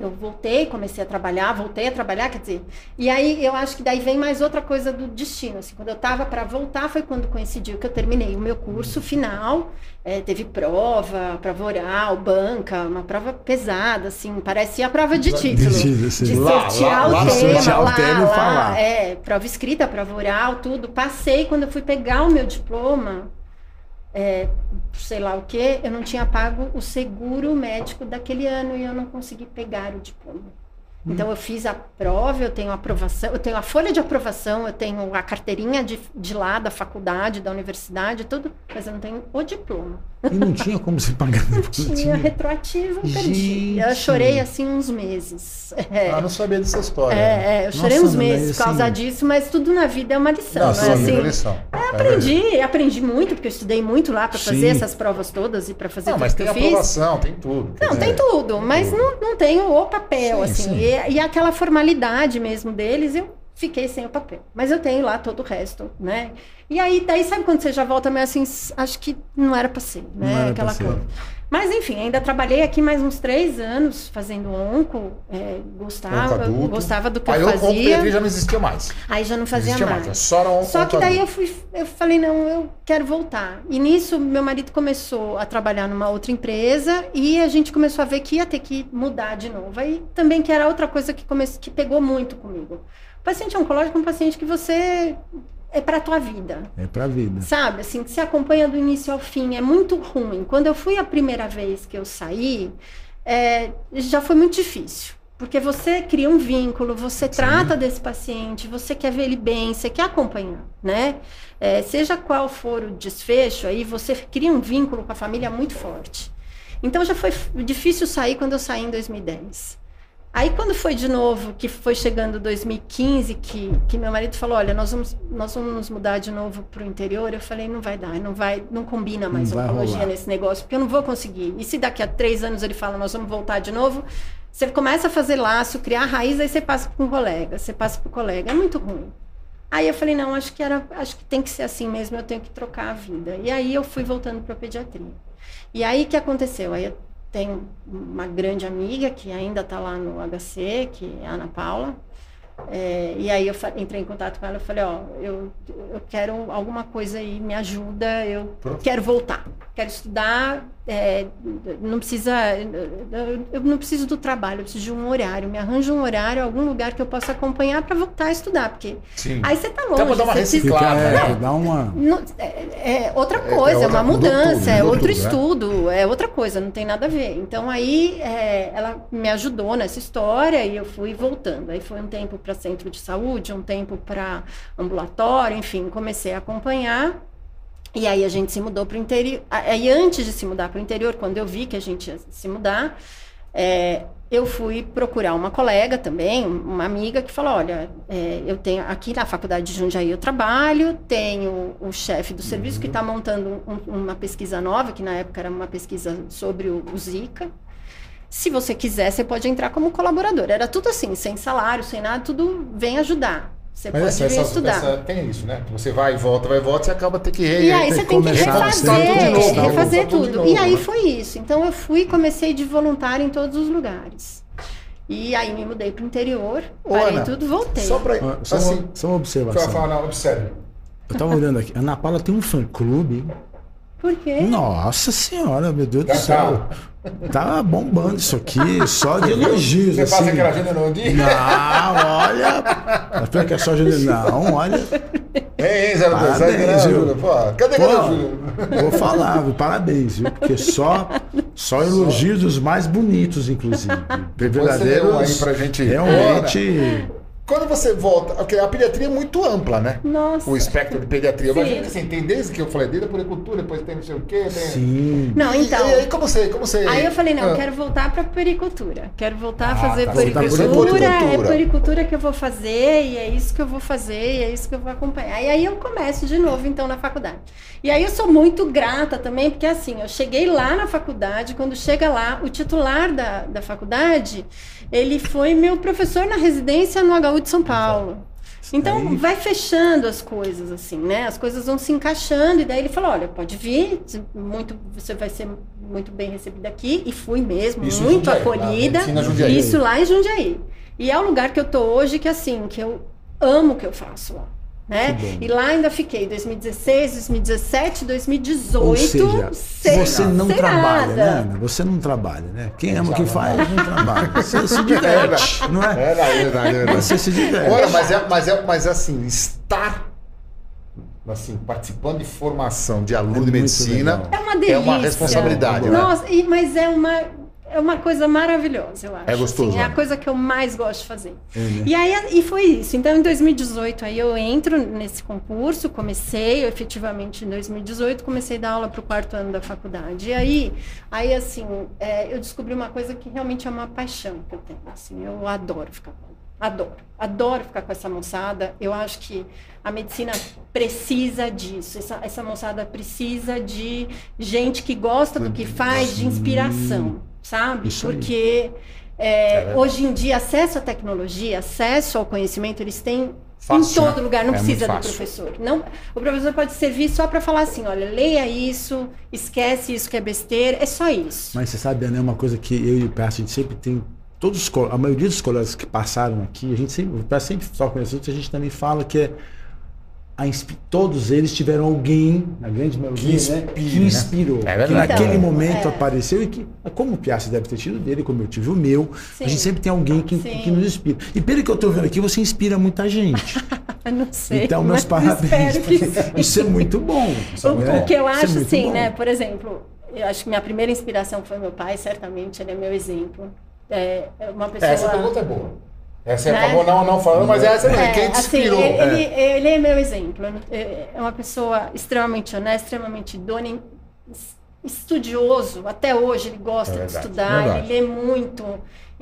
eu voltei, comecei a trabalhar, voltei a trabalhar, quer dizer, e aí eu acho que daí vem mais outra coisa do destino, assim, quando eu estava para voltar foi quando coincidiu que eu terminei o meu curso final, é, teve prova, prova oral, banca, uma prova pesada, assim, parecia a prova de título. De- de- De Lá, sortear lá, o lá, tema, sortear o lá, tema e lá, falar. é, prova escrita, prova oral, tudo. Passei, quando eu fui pegar o meu diploma, é, sei lá o que, eu não tinha pago o seguro médico daquele ano e eu não consegui pegar o diploma. Então eu fiz a prova, eu tenho a aprovação, eu tenho a folha de aprovação, eu tenho a carteirinha de, de lá da faculdade, da universidade, tudo, mas eu não tenho o diploma. E não tinha como se pagar depois. Tinha retroativo, eu perdi. Eu chorei assim uns meses. É. Ah, não sabia dessa história. É, é, eu chorei Nossa, uns mas meses por causa assim- disso, mas tudo na vida é uma lição, Não, não, é sim, assim? é lição. Aprendi, aprendi muito, porque eu estudei muito lá para fazer essas provas todas e para fazer Não, tudo mas que tem eu fiz. aprovação, tem tudo. Não, dizer, tem tudo, mas não, não tenho o papel, Sim, assim. sim. E, e aquela formalidade mesmo deles, eu fiquei sem o papel. Mas eu tenho lá todo o resto, né? E aí, daí, sabe quando você já volta meio assim, acho que não era pra ser, Não né? Aquela coisa. Mas enfim, ainda trabalhei aqui mais uns três anos fazendo onco, é, gostava, Onco gostava do que Aí eu o Compre fazia. já não existia mais. Aí já não Não fazia existia mais. mais. é Só, era um Só que onco daí eu fui, eu falei, não, eu quero voltar. E nisso, meu marido começou a trabalhar numa outra empresa e a gente começou a ver que ia ter que mudar de novo. Aí também que era outra coisa que, come... que pegou muito comigo. O paciente oncológico é um paciente que você é para a tua vida. É pra vida. Sabe, assim, que se acompanha do início ao fim, é muito ruim. Quando eu fui a primeira vez que eu saí, é, já foi muito difícil. Porque você cria um vínculo, você trata desse paciente, você quer ver ele bem, você quer acompanhar, né? É, seja qual for o desfecho, aí você cria um vínculo com a família muito forte. Então já foi difícil sair quando eu saí em 2010. Aí quando foi de novo, que foi chegando 2015, que, que meu marido falou, olha, nós vamos, nós vamos nos mudar de novo para o interior, eu falei, não vai dar, não vai, não combina mais Não oncologia nesse negócio, porque eu não vou conseguir. E se daqui a três anos ele fala, nós vamos voltar de novo, você começa a fazer laço, criar raiz, aí você passa para um colega, você passa para o colega, é muito ruim. Aí eu falei, não, acho que era, acho que tem que ser assim mesmo, eu tenho que trocar a vida. E aí eu fui voltando para pediatria. E aí o que aconteceu? Aí eu tenho uma grande amiga que ainda está lá no HC, que é a Ana Paula. É, e aí eu entrei em contato com ela e falei, ó, eu, eu quero alguma coisa aí, me ajuda, eu Pronto. quero voltar. quero estudar, é, não precisa, eu não preciso do trabalho, eu preciso de um horário, me arranja um horário, algum lugar que eu possa acompanhar para voltar a estudar, porque Sim. aí você tá longe. Então, vou dar uma você precisa- reciclada, Fica, é, né? dá uma. não, é, é outra É- coisa, é é, outra- uma mudança, tudo, é outro tudo, estudo, é outra coisa, não tem nada a ver. Então aí é, ela me ajudou nessa história e eu fui voltando. Aí foi um tempo para centro de saúde, um tempo para ambulatório, enfim, comecei a acompanhar. E aí a gente se mudou para o interior. Aí antes de se mudar para o interior, quando eu vi que a gente ia se mudar, é, eu fui procurar uma colega também, uma amiga que falou, olha, é, eu tenho aqui na faculdade de Jundiaí eu trabalho, tenho o chefe do serviço que está montando um- uma pesquisa nova, que na época era uma pesquisa sobre o, o Zika. Se você quiser, você pode entrar como colaborador. Era tudo assim, sem salário, sem nada, tudo vem ajudar. Você Mas pode essa, vir essa, estudar. essa- tem isso, né? Você vai e volta, vai e volta, você acaba ter que re, E aí você tem que refazer, tudo de novo, refazer tudo tudo. novo, E aí né? foi isso. Então eu fui e comecei de voluntário em todos os lugares. E aí me mudei para o interior, Ô, parei Ana, tudo, voltei. Só pra. Ó, Só, assim, uma, só uma observação. fala, fala, não, observe. Eu tava olhando aqui. Ana Paula tem um fã-clube. Por quê? Nossa senhora, meu Deus do Tá, céu. Tá bombando isso aqui, só de elogios. Você assim. faz aquela agenda no dia? Não, olha. Acho que é só de... Não, olha. Ei, 02, Parabéns, viu? Júlio. Pô, cadê, Pô, cadê Júlio? vou falar, viu? parabéns, viu? Porque só, só elogios dos mais bonitos, inclusive. Lê um aí Verdadeiros. pra gente. Realmente. Quando você volta, porque a pediatria é muito ampla, né? Nossa. O espectro de pediatria. Mas Sim. gente, assim, tem desde que eu falei, desde a puricultura, depois tem não sei o quê. Tem... Sim. Não, E- então. E, aí, como você. Como você Aí eu falei, não, eu Ah, quero voltar para pericultura. Quero voltar a Ah, fazer tá, pra pericultura. É pericultura que eu vou fazer e é isso que eu vou fazer e é isso que eu vou acompanhar. E aí eu começo de novo, então, na faculdade. E aí eu sou muito grata também, porque assim, eu cheguei lá na faculdade, quando chega lá, o titular da, da faculdade, ele foi meu professor na residência no HU de São Paulo. Então vai fechando as coisas assim, né? As coisas vão se encaixando e daí ele falou, olha, pode vir, muito, você vai ser muito bem recebida aqui e fui mesmo, Isso muito Jundiaí, lá, acolhida. Jundiaí. Isso lá em Jundiaí. E é o lugar que eu tô hoje que assim, que eu amo o que eu faço lá. Né? E lá ainda fiquei 2016, 2017, 2018. Ou seja, sem- você não sem trabalha, nada. né, Ana? Você não trabalha, né? Quem ama o que Não, faz, não trabalha. Você se diverte, não é? É verdade, é verdade, é verdade. Você se diverte. Olha, mas é, mas é, mas assim, estar assim, participando de formação de aluno É de medicina legal. É uma delícia. é uma responsabilidade, né? Nossa, e- mas é uma, é uma coisa maravilhosa, eu acho. É gostoso, assim, é a né? coisa que eu mais gosto de fazer. É, né? E aí e foi isso. Então, em 2018, aí eu entro nesse concurso, comecei, eu, efetivamente, em 2018, comecei a dar aula para o quarto ano da faculdade. E aí, aí assim, é, eu descobri uma coisa que realmente é uma paixão que eu tenho. Assim, eu adoro ficar com Adoro. Adoro ficar com essa moçada. Eu acho que a medicina precisa disso. Essa, essa moçada precisa de gente que gosta do que faz, de inspiração, sabe? Isso. Porque é, hoje em dia, acesso à tecnologia, acesso ao conhecimento, eles têm Fácil, em todo né? lugar. Não É precisa do professor. Não, o professor pode servir só para falar assim, olha, leia isso, esquece isso que é besteira. É só isso. Mas você sabe, Ana, é uma coisa que eu e o Pércio, a gente sempre tem. Todos a maioria dos colegas que passaram aqui, a gente sempre, o sempre só conhece outros, a gente também fala que é. Todos eles tiveram alguém, na grande maioria, Que né, que né? inspirou. É que naquele Então, momento é. apareceu e que, como o Piazza deve ter tido dele, como eu tive o meu, Sim. a gente sempre tem alguém que, Sim. que nos inspira. E pelo que eu estou vendo aqui, você inspira muita gente. Não sei. Então, meus parabéns. Isso é muito bom. O, né? o que eu é acho, muito sim, bom. né? Por exemplo, eu acho que minha primeira inspiração foi meu pai, certamente, ele é meu exemplo. É é uma pessoa. Essa pergunta é boa. Essa é Né? acabou não, não falando, mas essa é, É, quem te assim, inspirou. ele, É. ele, ele é meu exemplo. É é uma pessoa extremamente honesta, extremamente idônea, estudioso. Até hoje ele gosta É de verdade, estudar, verdade. ele lê muito.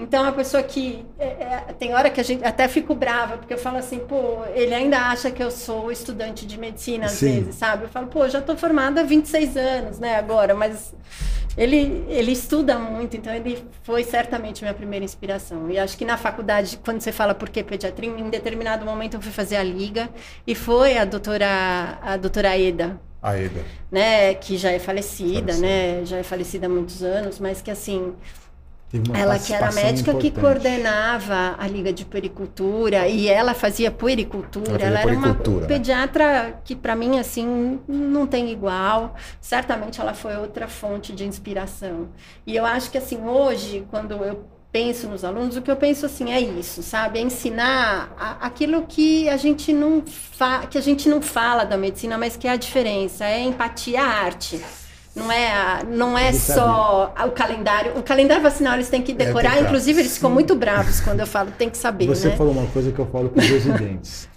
Então uma pessoa que é, é, tem hora que a gente até fico brava porque eu falo assim, pô, ele ainda acha que eu sou estudante de medicina às Sim. vezes, sabe? Eu falo, pô, já tô formada há 26 anos, né, agora, mas ele, ele estuda muito, então ele foi certamente minha primeira inspiração. E acho que na faculdade, quando você fala por que pediatria, em determinado momento eu fui fazer a liga e foi a doutora, a doutora Eda, A Eda. né, que já é falecida, Falecida. né, já é falecida há muitos anos, mas que assim, Ela que era médica que importante. coordenava a Liga de Puericultura e ela fazia puericultura. Ela Ela era uma né? pediatra que para mim assim não tem igual. Certamente ela foi outra fonte de inspiração. E eu acho que assim hoje quando eu penso nos alunos, o que eu penso assim é isso, sabe? É ensinar a- aquilo que a gente não que a gente não fala da medicina, mas que é a diferença, é empatia, a arte. Não é, a- não é só o calendário. O calendário vacinal eles têm que decorar. decorar. Inclusive, eles ficam muito bravos quando eu falo, tem que saber, Você né? falou uma coisa que eu falo para os residentes.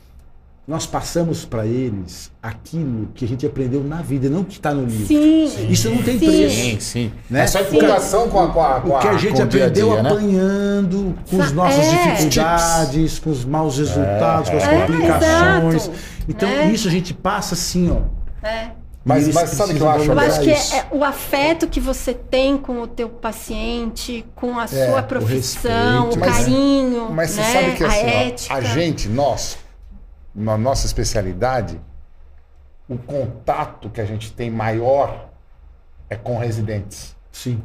Nós passamos para eles aquilo que a gente aprendeu na vida, não que está no livro. Sim. Isso não tem Sim. preço. sim. Né? É só empolgação com a, com a, com O que a gente com o dia a aprendeu dia, né? apanhando, com as nossas é. dificuldades, com os maus resultados, com as É, complicações. Então, É. isso a gente passa assim, ó. É. Mas, mas sabe o que eu acho? Eu acho que é, é o afeto que você tem com o teu paciente, com a É, sua o profissão, o, respeito, mas- carinho, Mas você né? sabe que a assim, ó, ética. a gente, nós, na nossa especialidade, o contato que a gente tem maior é com residentes. Sim.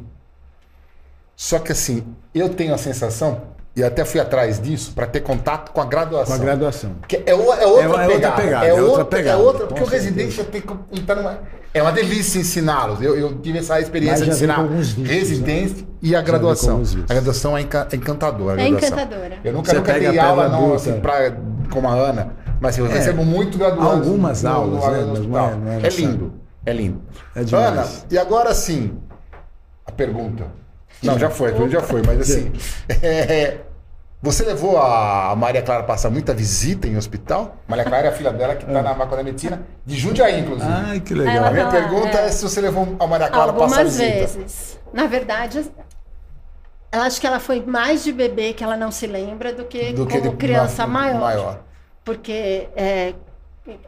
Só que assim, eu tenho a sensação, e até fui atrás disso, para ter contato com a Com graduação. a graduação. Porque é, o- é outra, É- é outra pegada. pegada, É é outra outra, pegada, é outra com porque o residente já tem que entrar numa. É uma delícia ensiná-los. Eu, eu tive essa experiência de ensinar com alguns vícios, residente e a com graduação. A graduação é enca- é encantadora. a É graduação. encantadora. Eu nunca, Você nunca dei a aula, não, assim, pra, como a Ana. Mas eu É. recebo muito graduados. Algumas no- no- aulas, no- né? no Mas não é- não é É lindo. É lindo. É demais. Ana, e agora sim, a pergunta. Não, já foi, a pergunta já foi, mas assim. é, você levou a Maria Clara a passar muita visita em hospital? Maria Clara é a filha dela que está na Faculdade de Medicina, de Jundiaí, inclusive. Ai, que a legal. minha Ah, pergunta é. é. se você levou a Maria Clara a passar Algumas visita. vezes. Na verdade, ela acho que ela foi mais de bebê que ela não se lembra do que Do que como de criança ma- maior. maior. Porque é,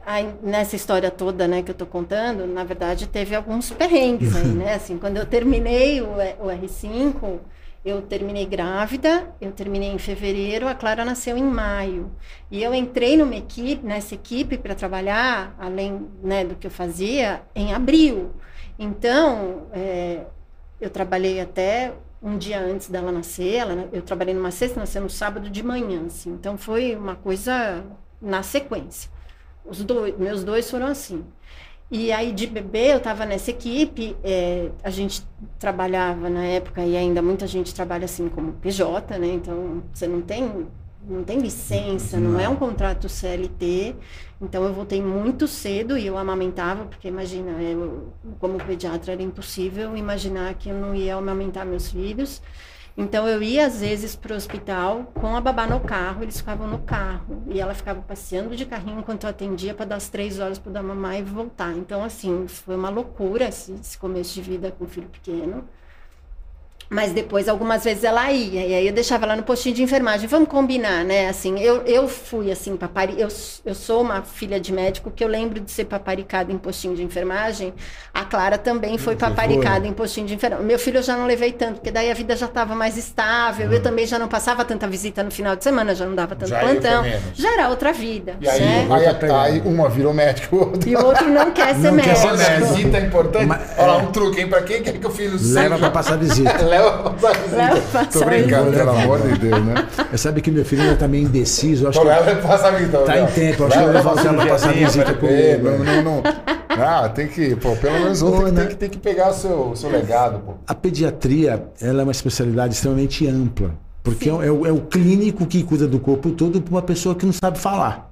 aí, nessa história toda né, que eu estou contando, na verdade, teve alguns perrengues aí, né? Assim, quando eu terminei o, o R5, eu terminei grávida, eu terminei em fevereiro, a Clara nasceu em maio. E eu entrei numa equipe, nessa equipe para trabalhar, além né, do que eu fazia, em abril. Então, é, eu trabalhei até um dia antes dela nascer. Ela, eu trabalhei numa sexta, nasceu no sábado de manhã, assim. Então, foi uma coisa na sequência. Os dois, meus dois foram assim. E aí, de bebê, eu estava nessa equipe, é, a gente trabalhava na época, e ainda muita gente trabalha assim como PJ, né? Então, você não tem, não tem licença, não, é um contrato CLT. Então, eu voltei muito cedo e eu amamentava, porque imagina, eu, como pediatra era impossível imaginar que eu não ia amamentar meus filhos. Então eu ia às vezes para o hospital com a babá no carro, eles ficavam no carro e ela ficava passeando de carrinho enquanto eu atendia para dar as três horas para dar mamar e voltar. Então assim foi uma loucura esse, esse começo de vida com filho pequeno. Mas depois, algumas vezes ela ia, e aí eu deixava ela no postinho de enfermagem. Vamos combinar, né? Assim, eu, eu fui assim, papari... eu, eu sou uma filha de médico que eu lembro de ser paparicada em postinho de enfermagem. A Clara também foi Você paparicada foi? em postinho de enfermagem. Meu filho eu já não levei tanto, porque daí a vida já estava mais estável. Eu também já não passava tanta visita no final de semana, já não dava tanto Já plantão. menos. Já era outra vida. E aí, né? aí, uma virou médico, outra. E o outro não quer ser Não quer ser médico. médico. Visita é importante. Mas- Olha lá, um truque, hein? Pra quem quer que o filho Leva para passar visita. Leva pra Tô brincando, pelo amor de Deus, né? Você sabe que meu filho ainda tá meio indeciso. Eu acho Então que leva pra passar visita. Tá em tempo, acho que eu Leva vou levar ela pra passar visita com ele. Não, não, não. Ah, tem que, pô, pelo menos um tem, que- né? tem que, tem que pegar o seu, seu legado, pô. a pediatria ela é uma especialidade extremamente ampla. Porque é, o- é o, é o clínico que cuida do corpo todo para uma pessoa que não sabe falar.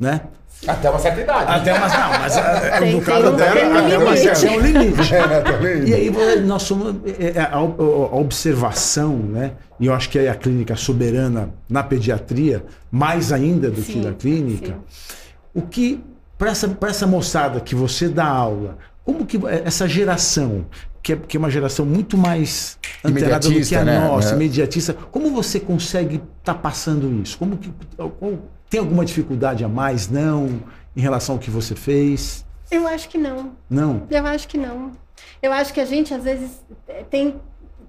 Né? Até uma certa idade. Até umas. Não, mas é, Tem- no caso um- dela, um até uma limite. certa- é um limite. É, né? Tá? E aí nós somos é, é, a, a observação, né? E eu acho que é a clínica soberana na pediatria, mais ainda do que Sim, na clínica. sim. O que para essa, pra essa moçada que você dá aula, como que é, essa geração que é, que é uma geração muito mais antenada do que Imediatista, a né? nossa, É. imediatista, como você consegue estar passando isso? Como que qual- tem alguma dificuldade a mais? Não, em relação ao que você fez? Eu acho que não. Não. Eu acho que não. Eu acho que a gente, às vezes, tem,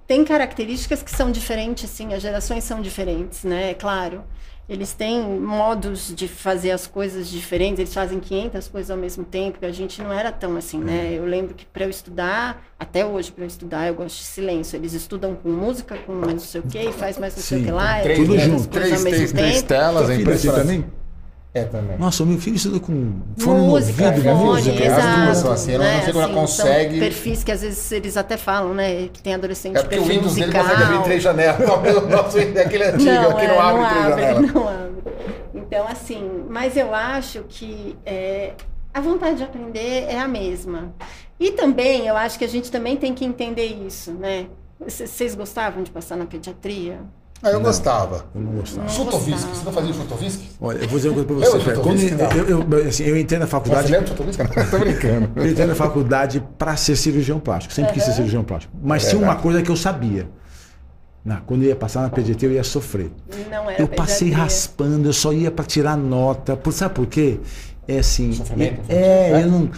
tem características que são diferentes, sim, as gerações são diferentes, né? É claro. Eles têm modos de fazer as coisas diferentes, eles fazem 500 coisas ao mesmo tempo, que a gente não era tão assim, né? Eu lembro que para eu estudar, até hoje para eu estudar, eu gosto de silêncio. Eles estudam com música, com não sei o que, faz mais não sei o que lá, três, tudo junto, Três, três, três telas, é assim impressionante. É também. Nossa, o meu filho estuda com fone música, no ouvido, fone, música. as duas exato. são assim, eu não né? sei como ela Assim, consegue- perfis que às vezes eles até falam, né? Que tem adolescente É porque o Windows dele musical. consegue abrir três janelas. O nosso é aquele antigo, não, aqui é, não abre três janelas. não abre. Então, assim, mas eu acho que é, a vontade de aprender é a mesma. E também, eu acho que a gente também tem que entender isso, né? Vocês gostavam de passar na pediatria? Ah, eu Não. gostava. Eu não gostava. Não gostava. você não fazia Chutoviski? Olha, eu vou dizer uma coisa pra Eu, você, Fer. Quando eu, eu, assim, eu entrei na Você faculdade, lembra do Chutoviski? Não, tô brincando. eu entrei na faculdade para ser cirurgião plástico. Sempre quis ser cirurgião plástico. Mas É tinha uma coisa que eu sabia. Na- quando eu ia passar na pediatria, eu ia sofrer. Não era Eu passei pediatria. raspando, eu só ia para tirar nota. Por, sabe por quê? É assim. Sofrimento, é, né? eu não.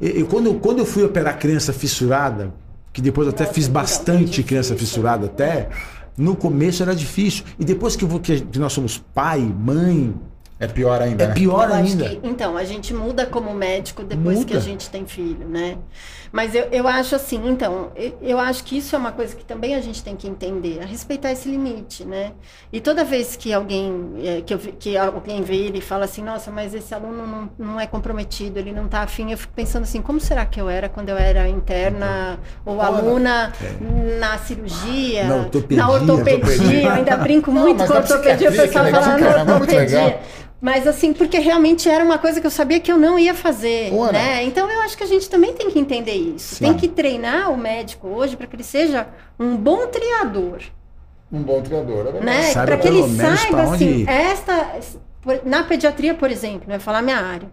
eu- eu- quando, eu- quando eu fui operar criança fissurada, que depois eu até Nossa, fiz bastante criança fissurada até, no começo era difícil. E depois que, que nós somos pai, mãe, É pior ainda, é né? pior Eu ainda. que- então, a gente muda como médico depois Muda. que a gente tem filho, né? Mas eu, eu acho assim, então, eu, eu acho que isso é uma coisa que também a gente tem que entender, a respeitar esse limite, né? E toda vez que alguém, é, que, eu, que alguém vê ele e fala assim, nossa, mas esse aluno não, não é comprometido, ele não está afim, eu fico pensando assim, como será que eu era quando eu era interna ou Olha, aluna na cirurgia, Na ortopedia, na ortopedia, ortopedia. eu ainda brinco Não, muito com na ortopedia, o pessoal fala, caramba, "Ah, muito legal." ortopedia. Mas assim, porque realmente era uma coisa que eu sabia que eu não ia fazer, Ora. né? Então eu acho que a gente também tem que entender isso. Sim. Tem que treinar o médico hoje para que ele seja um bom triador, Um bom treinador, é verdade. né? Para que ele saiba assim, ir. esta na pediatria, por exemplo, né, falar minha área.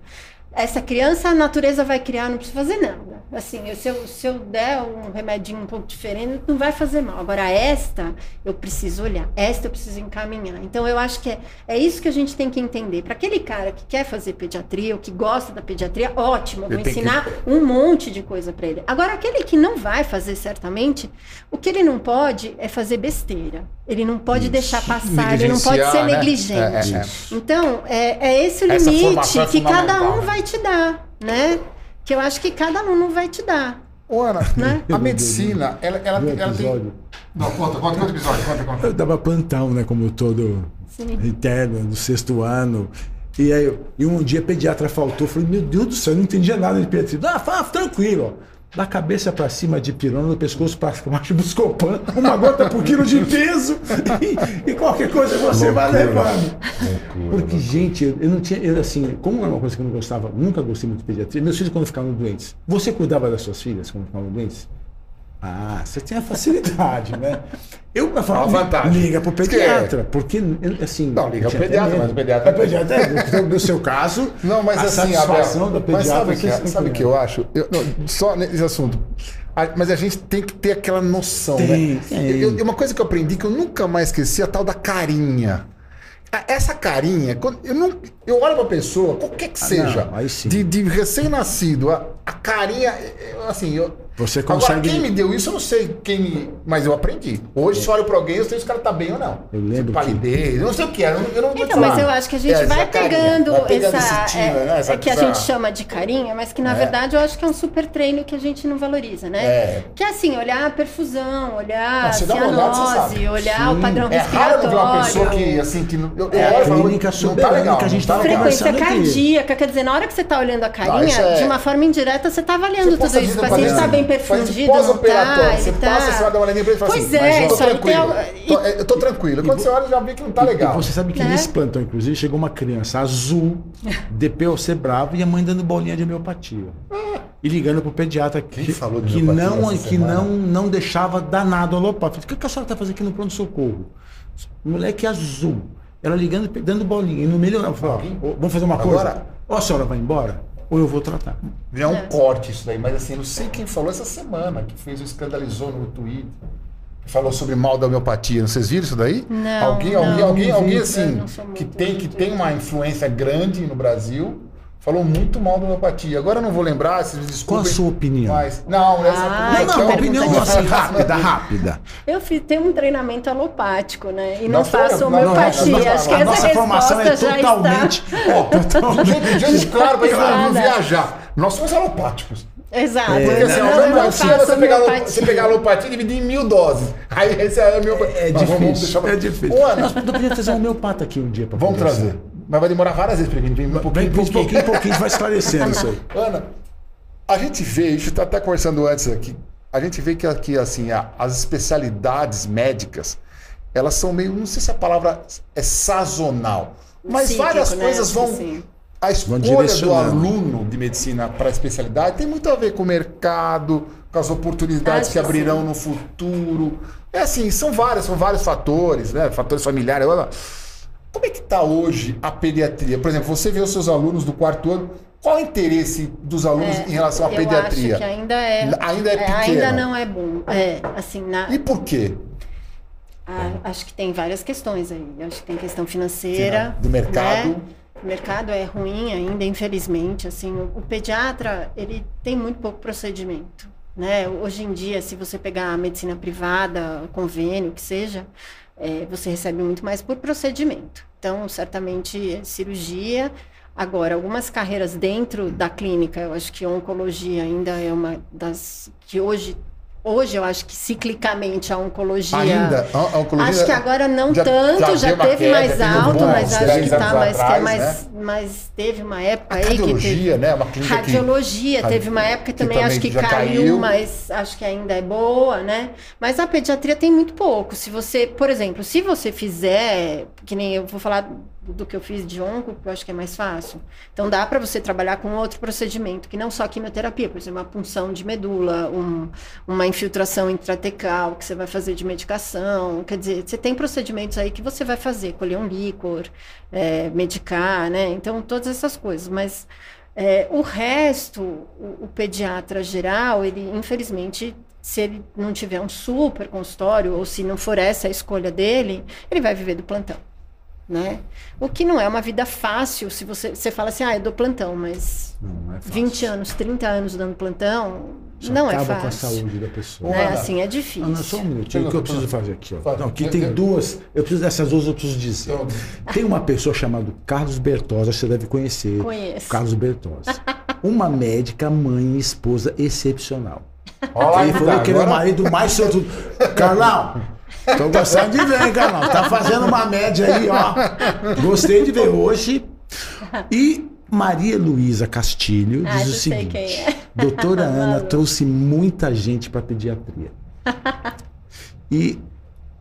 Essa criança a natureza vai criar, não precisa fazer nada. Assim, eu- se eu, se eu der um remedinho um pouco diferente, não vai fazer mal. Agora, esta, eu preciso olhar. Esta, eu preciso encaminhar. Então, eu acho que é, é isso que a gente tem que entender. Para aquele cara que quer fazer pediatria, ou que gosta da pediatria, ótimo. Eu vou tem que- ensinar um monte de coisa para ele. Agora, aquele que não vai fazer, certamente, o que ele não pode é fazer besteira. Ele não pode Isso. deixar passar, ele não pode ser né? negligente. É, é, é. Então, é, é esse o limite é que cada um né? Vai te dar, né? Que eu acho que cada aluno vai te dar. Ana, Né? a medicina, ela, ela, ela tem... episódio. Não, conta, conta, conta o episódio, conta, conta. Eu dava plantão, né? Como todo Sim. interno, no sexto ano. E aí, e um dia a pediatra faltou. Eu falei, meu Deus do céu, eu não entendia nada de pediatria. Ah, fala, tranquilo. ó. Da cabeça pra cima de pirona, do pescoço pra baixo, buscopan, uma gota por quilo de peso. E, e qualquer coisa você vai levando. Porque, gente, eu, eu não tinha. Eu, assim, como é uma coisa que eu não gostava, nunca gostei muito de pediatria. Meus filhos, quando ficavam doentes, você cuidava das suas filhas quando ficavam doentes? Ah, você tem a facilidade, né? Eu Uma falava, vantagem. liga pro é. pediatra, porque, assim... Não, liga pro pediatra, mas o pediatra- É pediatra, é, no seu caso, Não, mas a assim, satisfação Abel, da pediatra... mas sabe o que, você sabe o que eu acho? Eu- não, só nesse assunto. A- mas a gente tem que ter aquela noção, Tem, né? tem. Eu- eu- uma coisa que eu aprendi que eu nunca mais esqueci é a tal da carinha. A- Essa carinha, eu, não, eu olho pra pessoa, qualquer que Ah, seja, não, de, de recém-nascido, a, a carinha, assim, eu, Você Agora, consegue... quem me deu isso, eu não sei quem me. Mas eu aprendi. Hoje, se eu olho pra alguém, eu sei se o cara tá bem ou não. Eu lembro Se palidez, eu não sei o que é. Eu não, eu não Então, mas eu acho que a gente É, vai essa carinha, pegando, vai pegando essa, tino, é, né? Essa- é que a essa- gente chama de carinha, mas que na É. verdade eu acho que é um super treino que a gente não valoriza, né? É. Que é assim, olhar a perfusão, olhar Não, a você dá uma olhada, você cianose, olhar o padrão É raro ver uma pessoa respiratório. que, assim, que. não- Eu, eu É, olho e a falo, clínica não tá legal. que a gente tá. Frequência cardíaca, quer dizer, na hora que você está olhando a carinha, isso é- de uma forma indireta, você está avaliando Você tudo a isso. O paciente está bem assim, perfundido, não está, Você ele passa, tá... você vai dar uma olhadinha pra ele e fala Pois assim, é, mas eu tô tem tranquilo. al- Tô- Eu tô tranquilo. Quando você olha, já vê que não tá legal. E você sabe que Né? nesse plantão, inclusive, chegou uma criança azul, DPOC bravo, e a mãe dando bolinha de homeopatia. E ligando pro pediatra que, que homeopatia não, que não, não deixava danado alopático. O que a senhora tá fazendo aqui no pronto-socorro? Moleque azul. Ela ligando, dando bolinha. E no meio falava, ó, ó, vamos fazer uma coisa? Agora- Ou a senhora vai embora, ou eu vou tratar. É um corte isso daí, mas assim, eu não sei quem falou essa semana, que fez o escandalizou no Twitter. Falou sobre mal da homeopatia. Vocês viram isso daí? Não, alguém, não, alguém, alguém, não alguém assim, que tem, que tem uma influência grande no Brasil, falou muito mal da homeopatia. Agora eu não vou lembrar, vocês me Qual a desculpem. sua opinião? Mas, não, essa Ah, não, não, tão- opinião assim, rápida, rápida. Eu fiz, tenho um treinamento alopático, né? E não, Não faço homeopatia. não, não, Acho que a essa nossa formação é totalmente. está... Ó, totalmente. Gente, claro, pra gente não viajar. Nós somos alopáticos. Exato. É, Porque assim, não, a eu homeopatia, você pegar, você pegar a alopatia e dividir em mil doses. Aí esse é a homeopatia. É vamos difícil. pra- É difícil. Nós poderíamos trazer um homeopata aqui um dia para vamos trazer. Mas vai demorar várias vezes pra vir. Vem um pouquinho, Vem, de pouquinho. pouquinho pouquinho, vai esclarecendo isso aí. Ana, a gente vê, a gente está até conversando antes aqui, a gente vê que aqui, assim, a- as especialidades médicas, elas são meio, não sei se a palavra é sazonal, mas Cíclico, várias né? coisas vão... sim. A escolha do aluno de medicina para a especialidade tem muito a ver com o mercado, com as oportunidades Acho que abrirão sim. no futuro. É assim, são vários, são vários fatores, né? Fatores familiares. Olha lá. Como é que está hoje a pediatria? Por exemplo, você vê os seus alunos do quarto ano, qual o interesse dos alunos É, em relação à pediatria? acho que ainda é, Ainda é pequena. ainda não é bom. É, assim, na, E por quê? ah, acho que tem várias questões aí. Acho que tem questão financeira. Do mercado. né? O mercado é ruim ainda, infelizmente. Assim, o, o pediatra ele tem muito pouco procedimento. Né? Hoje em dia, se você pegar a medicina privada, convênio, que seja, é, você recebe muito mais por procedimento. Então, certamente, cirurgia. Agora, algumas carreiras dentro da clínica, eu acho que oncologia ainda é uma das que hoje, hoje eu acho que ciclicamente a oncologia Ainda? A, oncologia Acho que agora não já- tanto, já já, teve queda, mais alto, mas acho 10 que tá mais, que é atrás, mais, mas teve uma época A aí que teve cardiologia, né? Uma clínica que- radiologia, Radi- teve uma época que que também, também acho que caiu, caiu. mas acho que ainda é boa, né? Mas a pediatria tem muito pouco. Se você, por exemplo, se você fizer, que nem eu vou falar do que eu fiz de onco, que eu acho que é mais fácil. Então dá para você trabalhar com outro procedimento, que não só quimioterapia, por exemplo, uma punção de medula, um- uma infiltração intratecal que você vai fazer de medicação. Quer dizer, você tem procedimentos aí que você vai fazer, colher um líquor, é, medicar, né? Então todas essas coisas, mas é, o resto, o, o pediatra geral, ele infelizmente, se ele não tiver um super consultório ou se não for essa a escolha dele, ele vai viver do plantão, né? O que não é uma vida fácil, se você, você fala assim, ah, eu dou plantão, mas Não, não é fácil. 20 anos, 30 anos dando plantão, Isso não é acaba com a fácil. saúde da pessoa. Né? Assim, é difícil. Ana, só um minutinho, o que eu preciso fazer aqui, ó. Não, aqui tem duas. Eu preciso dessas duas, eu preciso dizer. Tem uma pessoa chamada Carlos Bertosa, você deve conhecer. Conheço. Carlos Bertosa. Uma médica, mãe e esposa excepcional. olha lá, Ele falou tá, que ele é o agora- marido mais sortudo. Carlão, tô gostando de ver, hein, Carlão? Tá fazendo uma média aí, ó. Gostei de ver hoje. E Maria Luísa Castilho Ah, diz o seguinte: é. Doutora Ana trouxe muita gente para pediatria. E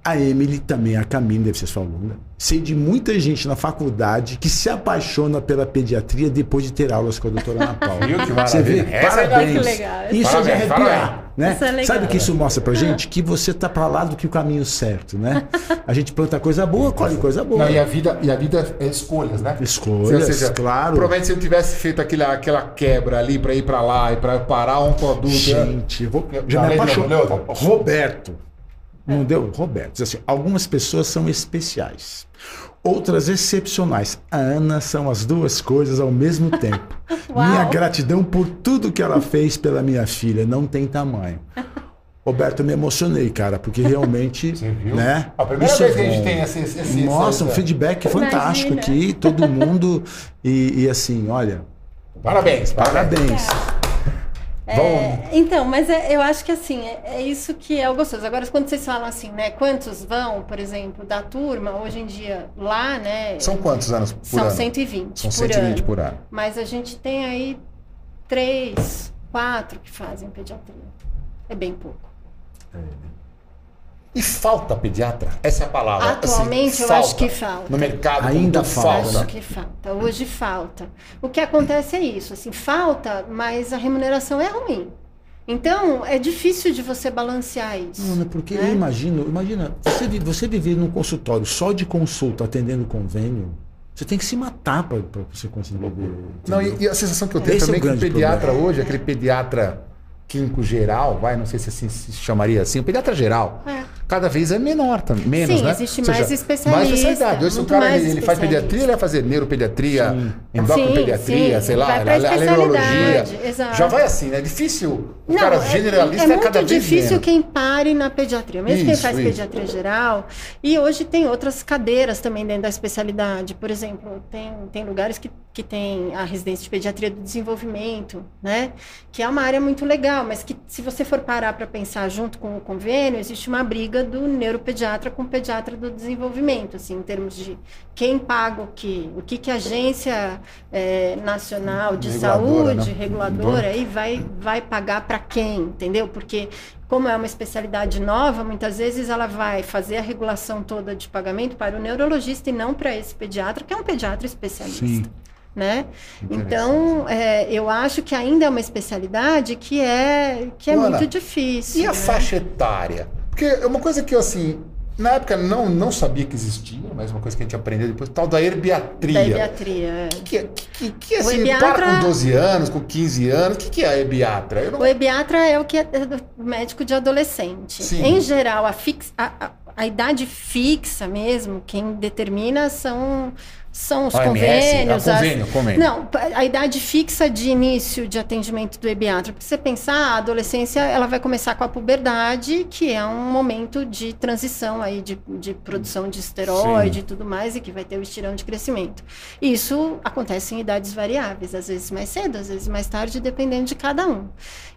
a Emily também, a Camila, deve ser sua aluna. Sei de muita gente na faculdade que se apaixona pela pediatria depois de ter aulas com a doutora Ana Paula. Viu que Você vê? Essa é Parabéns. que legal. Isso é de Parabéns, arrepiar. Né? Isso é legal. Sabe o que isso mostra pra gente? Que você tá pra lá do que o caminho certo, né? A gente planta coisa boa, colhe coisa boa. Não, e a vida, e a vida é escolhas, né? Escolhas, claro. Provavelmente se eu tivesse feito aquela, aquela quebra ali pra ir pra lá e pra parar um produto. né? Gente, eu vou, Já já me leu? Roberto. Não deu? Roberto. Diz assim, algumas pessoas são especiais. Outras excepcionais. A Ana são as duas coisas ao mesmo tempo. Minha gratidão por tudo que ela fez pela minha filha não tem tamanho. Roberto, eu me emocionei, cara, porque realmente, Você viu? né? A primeira vez é que a gente bom. tem esse. esse Nossa, um feedback fantástico Imagina. aqui, todo mundo. E, e assim, olha, Parabéns, parabéns. parabéns. É, então, mas é- eu acho que assim, é, é isso que é o gostoso. Agora, quando vocês falam assim, né, quantos vão, por exemplo, da turma, hoje em dia, lá, né, São quantos anos por são ano? 120 São por 120 ano. por ano. Mas a gente tem aí três, quatro que fazem pediatria. É bem pouco. E falta pediatra? Essa é a palavra. Atualmente, assim, eu acho que falta. No mercado Ainda todo, falta. Acho que falta. Hoje falta. O que acontece é isso, assim, falta, mas a remuneração é ruim. Então, é difícil de você balancear isso. Não, porque né? eu imagino, imagina, você, você viver num consultório só de consulta, atendendo convênio, você tem que se matar para você conseguir viver. Não, e, e a sensação que eu tenho Esse é também o é que o pediatra problema. hoje, aquele pediatra clínico geral, vai, não sei se assim se chamaria assim, o pediatra geral. É. cada vez é menor também, menos, Sim, né? existe seja, mais especialista, Mais especialidade. Hoje, se o muito cara ele, ele faz pediatria, ele vai fazer neuropediatria, Sim, endocrinopediatria, sim, sei lá, alerologia. exato. Já vai assim, né? É difícil. O Não, cara é- generalista é, é, muito cada vez difícil menos. quem pare na pediatria, mesmo quem Isso, faz isso. pediatria geral. E hoje tem outras cadeiras também dentro da especialidade. Por exemplo, tem, tem lugares que, que tem a residência de pediatria do desenvolvimento, né? Que é uma área muito legal, mas que se você for parar para pensar junto com o convênio, existe uma briga do neuropediatra com o pediatra do desenvolvimento, assim, em termos de quem paga o que, o que, que a agência eh, nacional de Reguladora, saúde, né? reguladora, aí vai, vai pagar para quem, entendeu? Porque como é uma especialidade nova, muitas vezes ela vai fazer a regulação toda de pagamento para o neurologista e não para esse pediatra, que é um pediatra especialista. Sim. Né? Então, é, eu acho que ainda é uma especialidade que é, que é Ana, muito difícil. E a né? faixa etária? Porque é uma coisa que eu, assim, na época não, não sabia que existia, mas uma coisa que a gente aprendeu depois, tal da herbiatria. Da pediatria. é. Que, que, que, assim, hebiatra- para com 12 anos, com 15 anos, o que, que é a herbiatra? Não... O ebiatra é o que é o médico de adolescente. Sim. Em geral, a, fix, a, a, a idade fixa mesmo, quem determina são, são os OMS, convênios. ah, as- convênio, convênio. Não, a idade fixa de início de atendimento do ebiatra. Porque você pensar, a adolescência ela vai começar com a puberdade, que é um momento de transição aí de, de produção de esteroide e tudo mais, e que vai ter o estirão de crescimento. Isso acontece em idades variáveis, às vezes mais cedo, às vezes mais tarde, dependendo de cada um.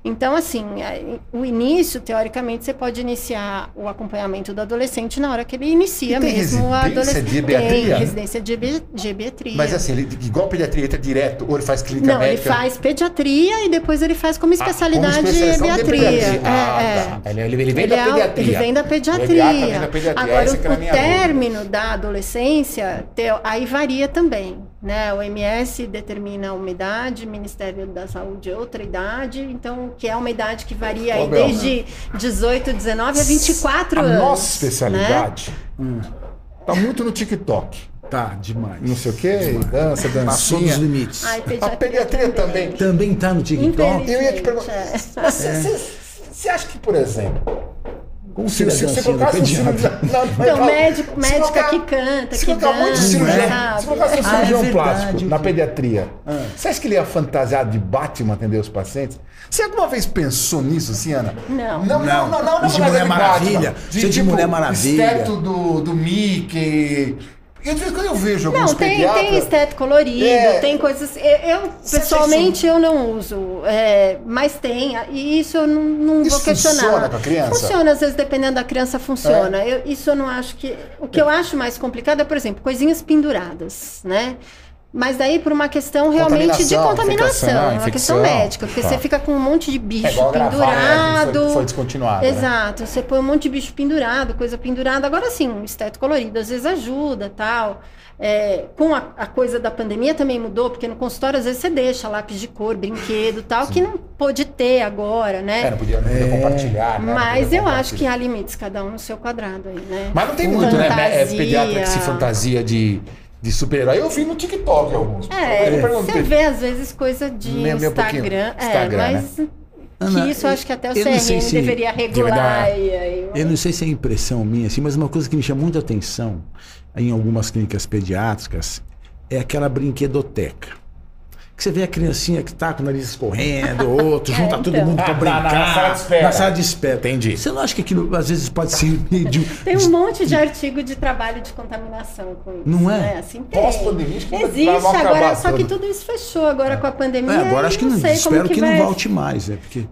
Então, assim, a- o início, teoricamente, você pode iniciar o acompanhamento do adolescente na hora que ele inicia mesmo a residência adolescência. de ebiatria? Tem residência de, de. Mas assim, ele, igual pediatria, entra direto, ou ele faz clínica Não, ele médica? faz pediatria e depois ele faz como Ah, especialidade como de ebiatria. pediatria. Ah, É, é. tá. Ele, ele- ele vem Ele da é- pediatria. Ele vem da pediatria. vem da pediatria. Agora, o, o término da adolescência, aí varia também. Né? O MS determina uma idade, o Ministério da Saúde outra idade, então, que é uma idade que varia aí Bel, desde 18, 19 a 24 a anos. nossa né? especialidade tá muito no TikTok. Tá, demais. Não sei o quê, dança, Passou dos dancinha. limites. Ai, A pediatria também. Também tá no TikTok? Eu ia te perguntar. É. Você, você- você acha que, por exemplo, Como se, se, seria a se dancinha do colocasse um cirurgião. Não, não, Então, não. médico, médica colocar- que canta, Se que colocar muito cirurgião, sabe? se colocasse um Ah, é cirurgião verdade, plástico na pediatria, Ah. você acha que ele ia fantasiado de Batman atender os pacientes? Você alguma vez pensou nisso, assim, Ana? Não. Não, não, não, não, não, De não, Mulher Batman. Maravilha? De, de tipo, Mulher Maravilha? Esteto do, do Mickey. E de vez em quando eu vejo alguns Não, tem, pediatras... tem esteto colorido, É. tem coisas. Eu, eu, Você pessoalmente, eu não uso, é, mas tem, e isso eu não, não Isso vou questionar. funciona com a criança? É? Funciona, às vezes, dependendo da criança, funciona. Eu- isso eu não acho que. O que eu acho mais complicado é, por exemplo, coisinhas penduradas, né? Mas daí por uma questão realmente de Contaminação, infecção, uma questão médica, porque Tá. você fica com um monte de bicho É igual a gravar, né? pendurado. Foi, foi descontinuado. né? Exato, você põe um monte de bicho pendurado, coisa pendurada. Agora sim, um esteto colorido às vezes ajuda tal. É, com a, a coisa da pandemia também mudou, porque no consultório às vezes você deixa lápis de cor, brinquedo tal, que não pôde ter agora, né? É, não podia, não podia compartilhar, né? Mas podia eu acho que compartilhar. há limites, cada um no seu quadrado aí, né? Mas não tem muito, né? É, Fantasia. pediatra que se fantasia de, de super-herói. Eu vi no TikTok alguns. É, você vê às vezes coisa de pouquinho. Instagram, é, Instagram, né? mas Ana, que isso eu acho que até o eu não sei CRM se- deveria regular. Deveria- e aí- Eu não sei se é impressão minha, assim, mas uma coisa que me chama muita atenção em algumas clínicas pediátricas é aquela brinquedoteca. Que você vê a criancinha que tá com o nariz escorrendo, outro, É, junta todo então. mundo pra Ah, na- brincar. na sala de espera. Na sala de espera. Entendi. Você não acha que aquilo às vezes pode ser meio de. Tem um monte de artigo de trabalho de contaminação com isso. Não é? Né? Assim. Pós-pandemia, que Existe, acabar agora só que tudo. isso fechou agora com a pandemia. É, agora acho que eu não, sei como espero que, não vai- volte mais, né? Porque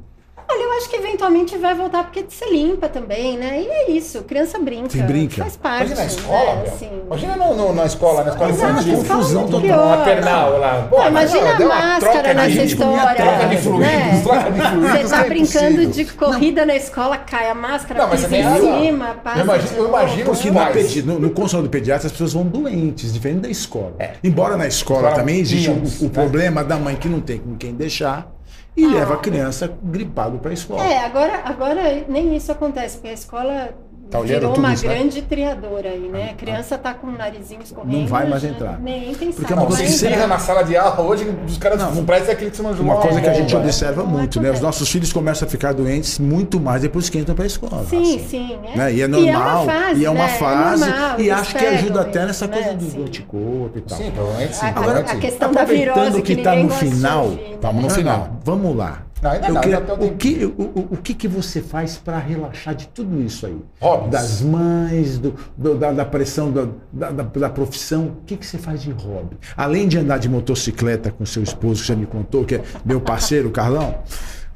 Olha, eu acho que eventualmente vai voltar porque se limpa também, né? E é isso, criança brinca. Sim, brinca. Faz parte. Imagina na escola, né? Assim. Imagina no, no- na escola, na escola infantil. confusão é muito total. pior. Maternal lá. Pô, Não, imagina mas, a máscara nessa de- história. Troca de fluidos, né? troca de fluidos. Você tá é brincando de corrida na escola, cai a máscara, Não, mas pisa você tem em cima, passa. Eu imagino- eu imagino Porque pais. pedi- no, no consultório do pediatra as pessoas vão doentes, diferente da escola. Embora na escola também existe o né? problema da mãe que não tem com quem deixar e Ah. leva a criança gripado para a escola. É, agora, agora nem isso acontece, porque a escola Tá virou tudo uma isso, né? grande triadora aí, né? A criança tá com o narizinho escorrendo. Não vai mais já entrar. Nem pensar. Porque é uma Não, coisa você que sempre- na sala de aula hoje, os caras Não, não, parece aquele que você mandou Uma coisa que a gente observa Não muito, né? Os nossos filhos começam a ficar doentes muito mais depois que entram para a escola. Sim, sim. É. Né? E é E normal, fase, e é uma né? fase, normal, e acho que ajuda até nessa né? coisa do, anticorpo e tal. Sim, provavelmente sim. A, provavelmente a questão da Aproveitando virose que que, tá no final, né? Tamo no final. vamos lá. Não, ainda Eu não, queria- ainda o, que, o, o, o que, que você faz para relaxar de tudo isso aí? Hobbies. Das mães, do, do- da, da pressão da, da, da- da profissão. O que, que você faz de hobby? Além de andar de motocicleta com seu esposo, que já me contou, que é meu parceiro, o Carlão,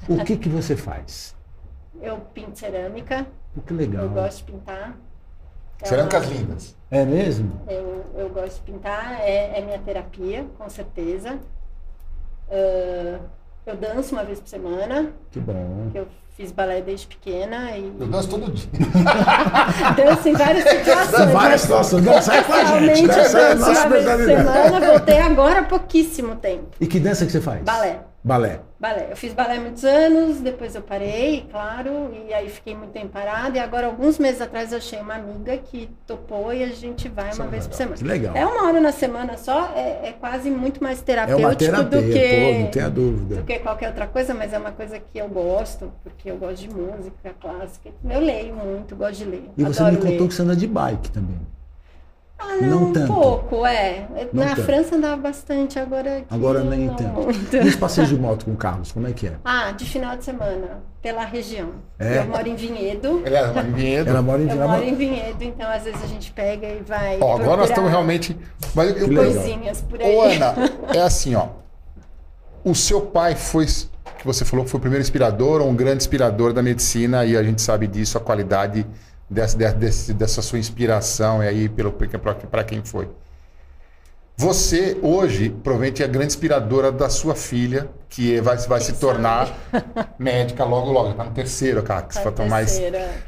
o que, que você faz? Eu pinto cerâmica, que legal. eu gosto de pintar. É Cerâmicas uma- lindas. É mesmo? Eu, eu gosto de pintar, é, é minha terapia, com certeza. Ah, eu danço uma vez por semana, Que bom. que eu fiz balé desde pequena e Eu danço todo dia. danço em várias situações. Várias mas situações. Não, sai com a gente. Realmente eu Essa é a danço nossa uma vez por semana, voltei agora há pouquíssimo tempo. E que dança que você faz? Balé. Balé. Balé. Eu fiz balé muitos anos, depois eu parei, claro, e aí fiquei muito tempo parada. E agora, alguns meses atrás, eu achei uma amiga que topou e a gente vai Isso é uma vez por legal. semana. Que legal. É uma hora na semana só, é, é quase muito mais É terapêutico uma terapia, do que pô, não tenha dúvida. do que qualquer outra coisa, mas é uma coisa que eu gosto, porque eu gosto de música clássica. Eu leio muito, gosto de ler. E você me contou ler. que você anda de bike também. Ah, não não, um tanto. pouco, é. Não Na tanto. França andava bastante, agora aqui Agora nem não tanto. muito. E os passeios de moto com o Carlos, como é que é? Ah, de final de semana, pela região. É? Eu moro em Vinhedo. Ele é uma vinhedo. Ela mora em Eu Vila moro em Vinhedo, então às vezes a gente pega e vai. Ó, agora nós estamos realmente. Mas eu, coisinhas por aí. Ô, Ana, é assim, ó. O seu pai foi, que você falou que foi o primeiro inspirador, ou um grande inspirador da medicina, e a gente sabe disso, a qualidade dessa, dessa, dessa sua inspiração, e aí, para quem foi. Você, hoje, provavelmente é a grande inspiradora da sua filha, que vai, vai se tornar médica logo, logo. Está no terceiro, cara. Que Tá vai mais terceira.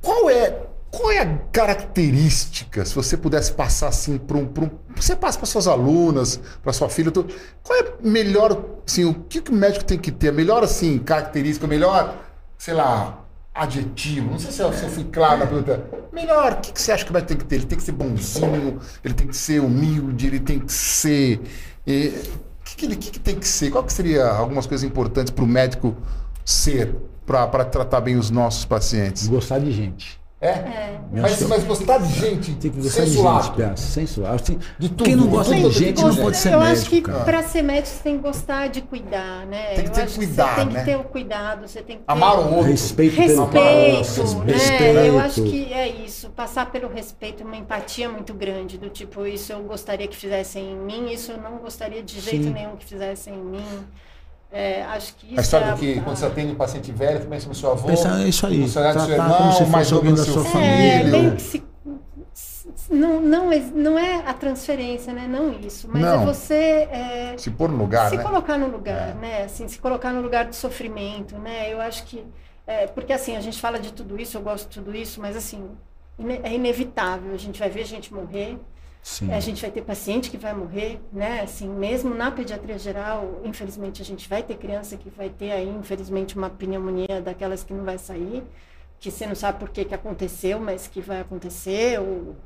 qual é, qual é a característica, se você pudesse passar assim para um, um. Você passa para suas alunas, para sua filha, tudo, qual é melhor, assim, o que, que o médico tem que ter? A melhor, assim, característica, a melhor, sei lá, adjetivo, não sei se eu, se eu fui claro na pergunta. Melhor, o que, que você acha que médico tem que ter? Ele tem que ser bonzinho, ele tem que ser humilde, ele tem que ser. eh, O que, que ele que, que tem que ser? Qual que seria algumas coisas importantes para o médico ser, para tratar bem os nossos pacientes? Gostar de gente. É? É. Mas, mas gostar de gente, Tem que gostar sensual. de gente, peça. Sensual. Assim, De tudo, Quem não gosta tudo, de gente não pode ser eu médico, acho que para ser médico você tem que gostar de cuidar, né? Tem que eu ter cuidado, você tem né? que ter o cuidado, você tem que ter Amar o outro. Respeito pelo respeito, né? Respeito. Eu acho que é isso, passar pelo respeito, uma empatia muito grande, do tipo, isso eu gostaria que fizessem em mim, isso eu não gostaria de jeito Sim. nenhum que fizessem em mim. É, acho que isso A história é que quando você atende um paciente velho, pensa no seu avô, Pensar isso aí. salário do seu Tratar irmão, como se mais fosse alguém novo da sua É, filho. bem que se, não, não, é- não é a transferência, né? Não isso, mas Não. é você é, Se pôr no lugar, se né? colocar no lugar, É. né? Assim, se colocar no lugar do sofrimento, né? Eu acho que é, porque assim a gente fala de tudo isso, eu gosto de tudo isso, mas assim é inevitável. A gente vai ver gente morrer, Sim. a gente vai ter paciente que vai morrer, né? Assim, mesmo na pediatria geral, infelizmente a gente vai ter criança que vai ter aí, infelizmente, uma pneumonia daquelas que não vai sair, que você não sabe por que, que aconteceu, mas que vai acontecer. Eu,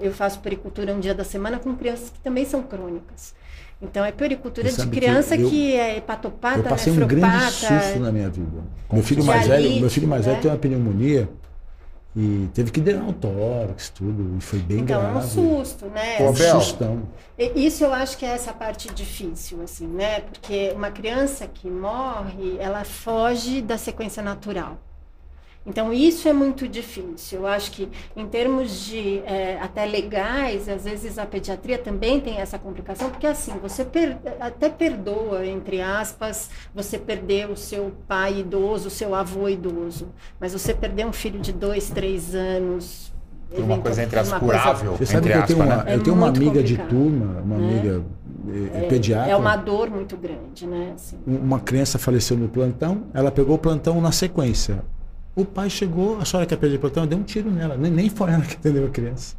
eu faço pericultura um dia da semana com crianças que também são crônicas. Então é pericultura de sabe que criança eu- que é hepatopata, Eu passei um grande nefropata. susto na minha vida. Meu filho mais velho, meu filho mais velho né? tem uma pneumonia e teve que drenar o tórax, tudo, e foi bem Então é um grave. susto, né? Pô, Um sustão. Isso eu acho que é essa parte difícil, assim, né? Porque uma criança que morre, ela foge da sequência natural. Então, isso é muito difícil. Eu acho que, em termos de eh, até legais, às vezes a pediatria também tem essa complicação, porque assim, você per- até perdoa, entre aspas, você perder o seu pai idoso, o seu avô idoso, mas você perder um filho de dois, três anos. Por uma coisa entre as uma coisa- curável, Você sabe entre que eu tenho aspas, uma, né? É eu tenho uma muito amiga de turma, uma né? amiga eh, pediatra. É uma dor muito grande, né? Assim. uma criança faleceu no plantão, ela pegou o plantão na sequência. O pai chegou, a senhora quer perder o plantão, deu um tiro nela. Nem, nem foi ela que atendeu a criança.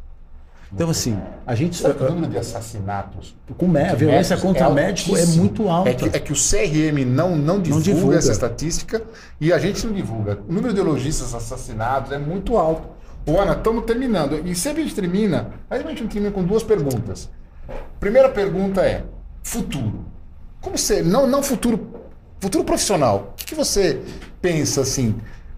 Então, assim, a gente. O número de assassinatos Com mé- a de violência contra médico é muito alta. É que, é que o CRM não, não, divulga divulga. essa estatística e a gente não divulga. O número de urologistas assassinados é muito alto. Ô, Ana, estamos terminando. E sempre a gente termina, a gente termina com duas perguntas. Primeira pergunta é: futuro. Como você. Não, não futuro. Futuro profissional. O que, que você pensa assim?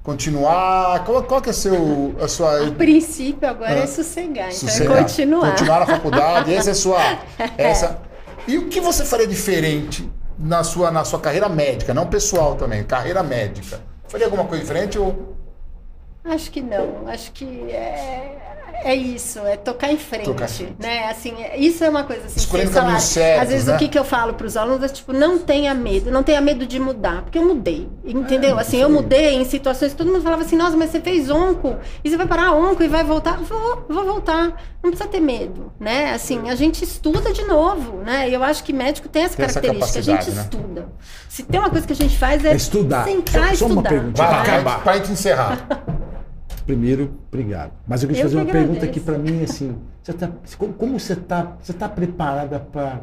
Continuar? Qual, qual que é a, seu, a sua. A princípio agora Ah. é sossegar, então Sossegar. é continuar. Continuar na faculdade, essa é a sua. Essa. E o que você faria diferente na sua, na sua carreira médica, não pessoal também, carreira médica? Faria alguma coisa diferente ou. Acho que não. Acho que é, é isso, é tocar em frente, Tocar frente. né? Assim, é- isso é uma coisa assim. Escolhendo salário. certos, Às vezes né? o que, que eu falo para os alunos é tipo, não tenha medo, não tenha medo de mudar, porque eu mudei, entendeu? É, assim, isso eu mudei em situações que todo mundo falava assim, nossa, mas você fez onco e você vai parar onco e vai voltar? Vou, vou voltar. Não precisa ter medo, né? Assim, a gente estuda de novo, né? E eu acho que médico tem essa Tem essa característica, a gente né? estuda. Se tem uma coisa que a gente faz é, É estudar. sentar e Só- só uma estudar. lá, Pra pra, acabar. gente encerrar. Primeiro, obrigado. Mas eu queria Eu fazer uma pergunta que para mim assim, você tá, como, como você está, você tá preparada para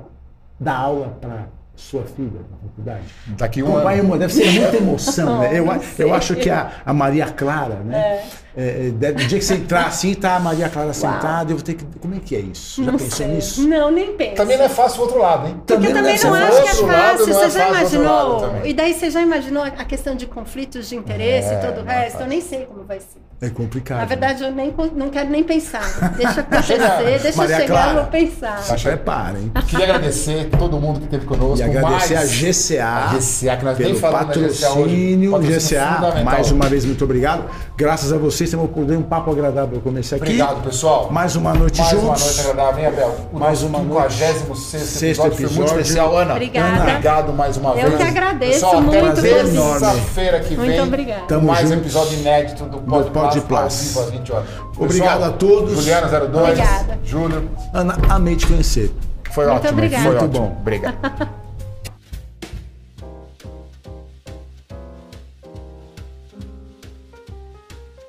dar aula para sua filha na faculdade? Daqui um Como vai? Deve ser muita emoção, né? Eu, eu acho que a, a Maria Clara, né? É, é, deve- no dia que você entrar assim, tá a Maria Clara sentada, eu vou ter que. Como é que é isso? Já Não pensou sei. nisso? Não, nem penso. Também não é fácil o outro lado, hein? Porque eu Também também não ser acho que é lado, fácil. não é Você já fácil do outro lado imaginou? E daí você já imaginou a questão de conflitos de interesse É, e todo o não é resto? Eu nem sei como vai ser. É complicado. Na verdade, eu nem, não quero nem pensar. Deixa acontecer, deixa Maria chegar, Clara. eu vou pensar. Se prepara, hein? Queria agradecer todo mundo que esteve conosco. E agradecer mais a GCA, a GCA, que nós pelo hoje. patrocínio. Patrocínio GCA, mais uma vez, muito obrigado. Graças a vocês, temos um papo agradável. Eu comecei aqui. Obrigado, pessoal. Mais uma noite Mais juntos. uma noite agradável, hein, Abel? O Mais uma noite. 56 Sexto episódio, foi muito episódio. especial, Ana. Obrigada. Obrigado mais uma Eu vez. que agradeço Pessoal, até muito pelo terça-feira que vem. Muito obrigada. Tamo mais um juntos. episódio inédito do Pod, Pod Plus, Plus. ao vivo às 20 horas. Obrigado a todos. Juliana 02. Obrigada. Júlio. Ana, amei te conhecer. Foi Muito ótimo. obrigada. Foi Muito ótimo. bom. Obrigado.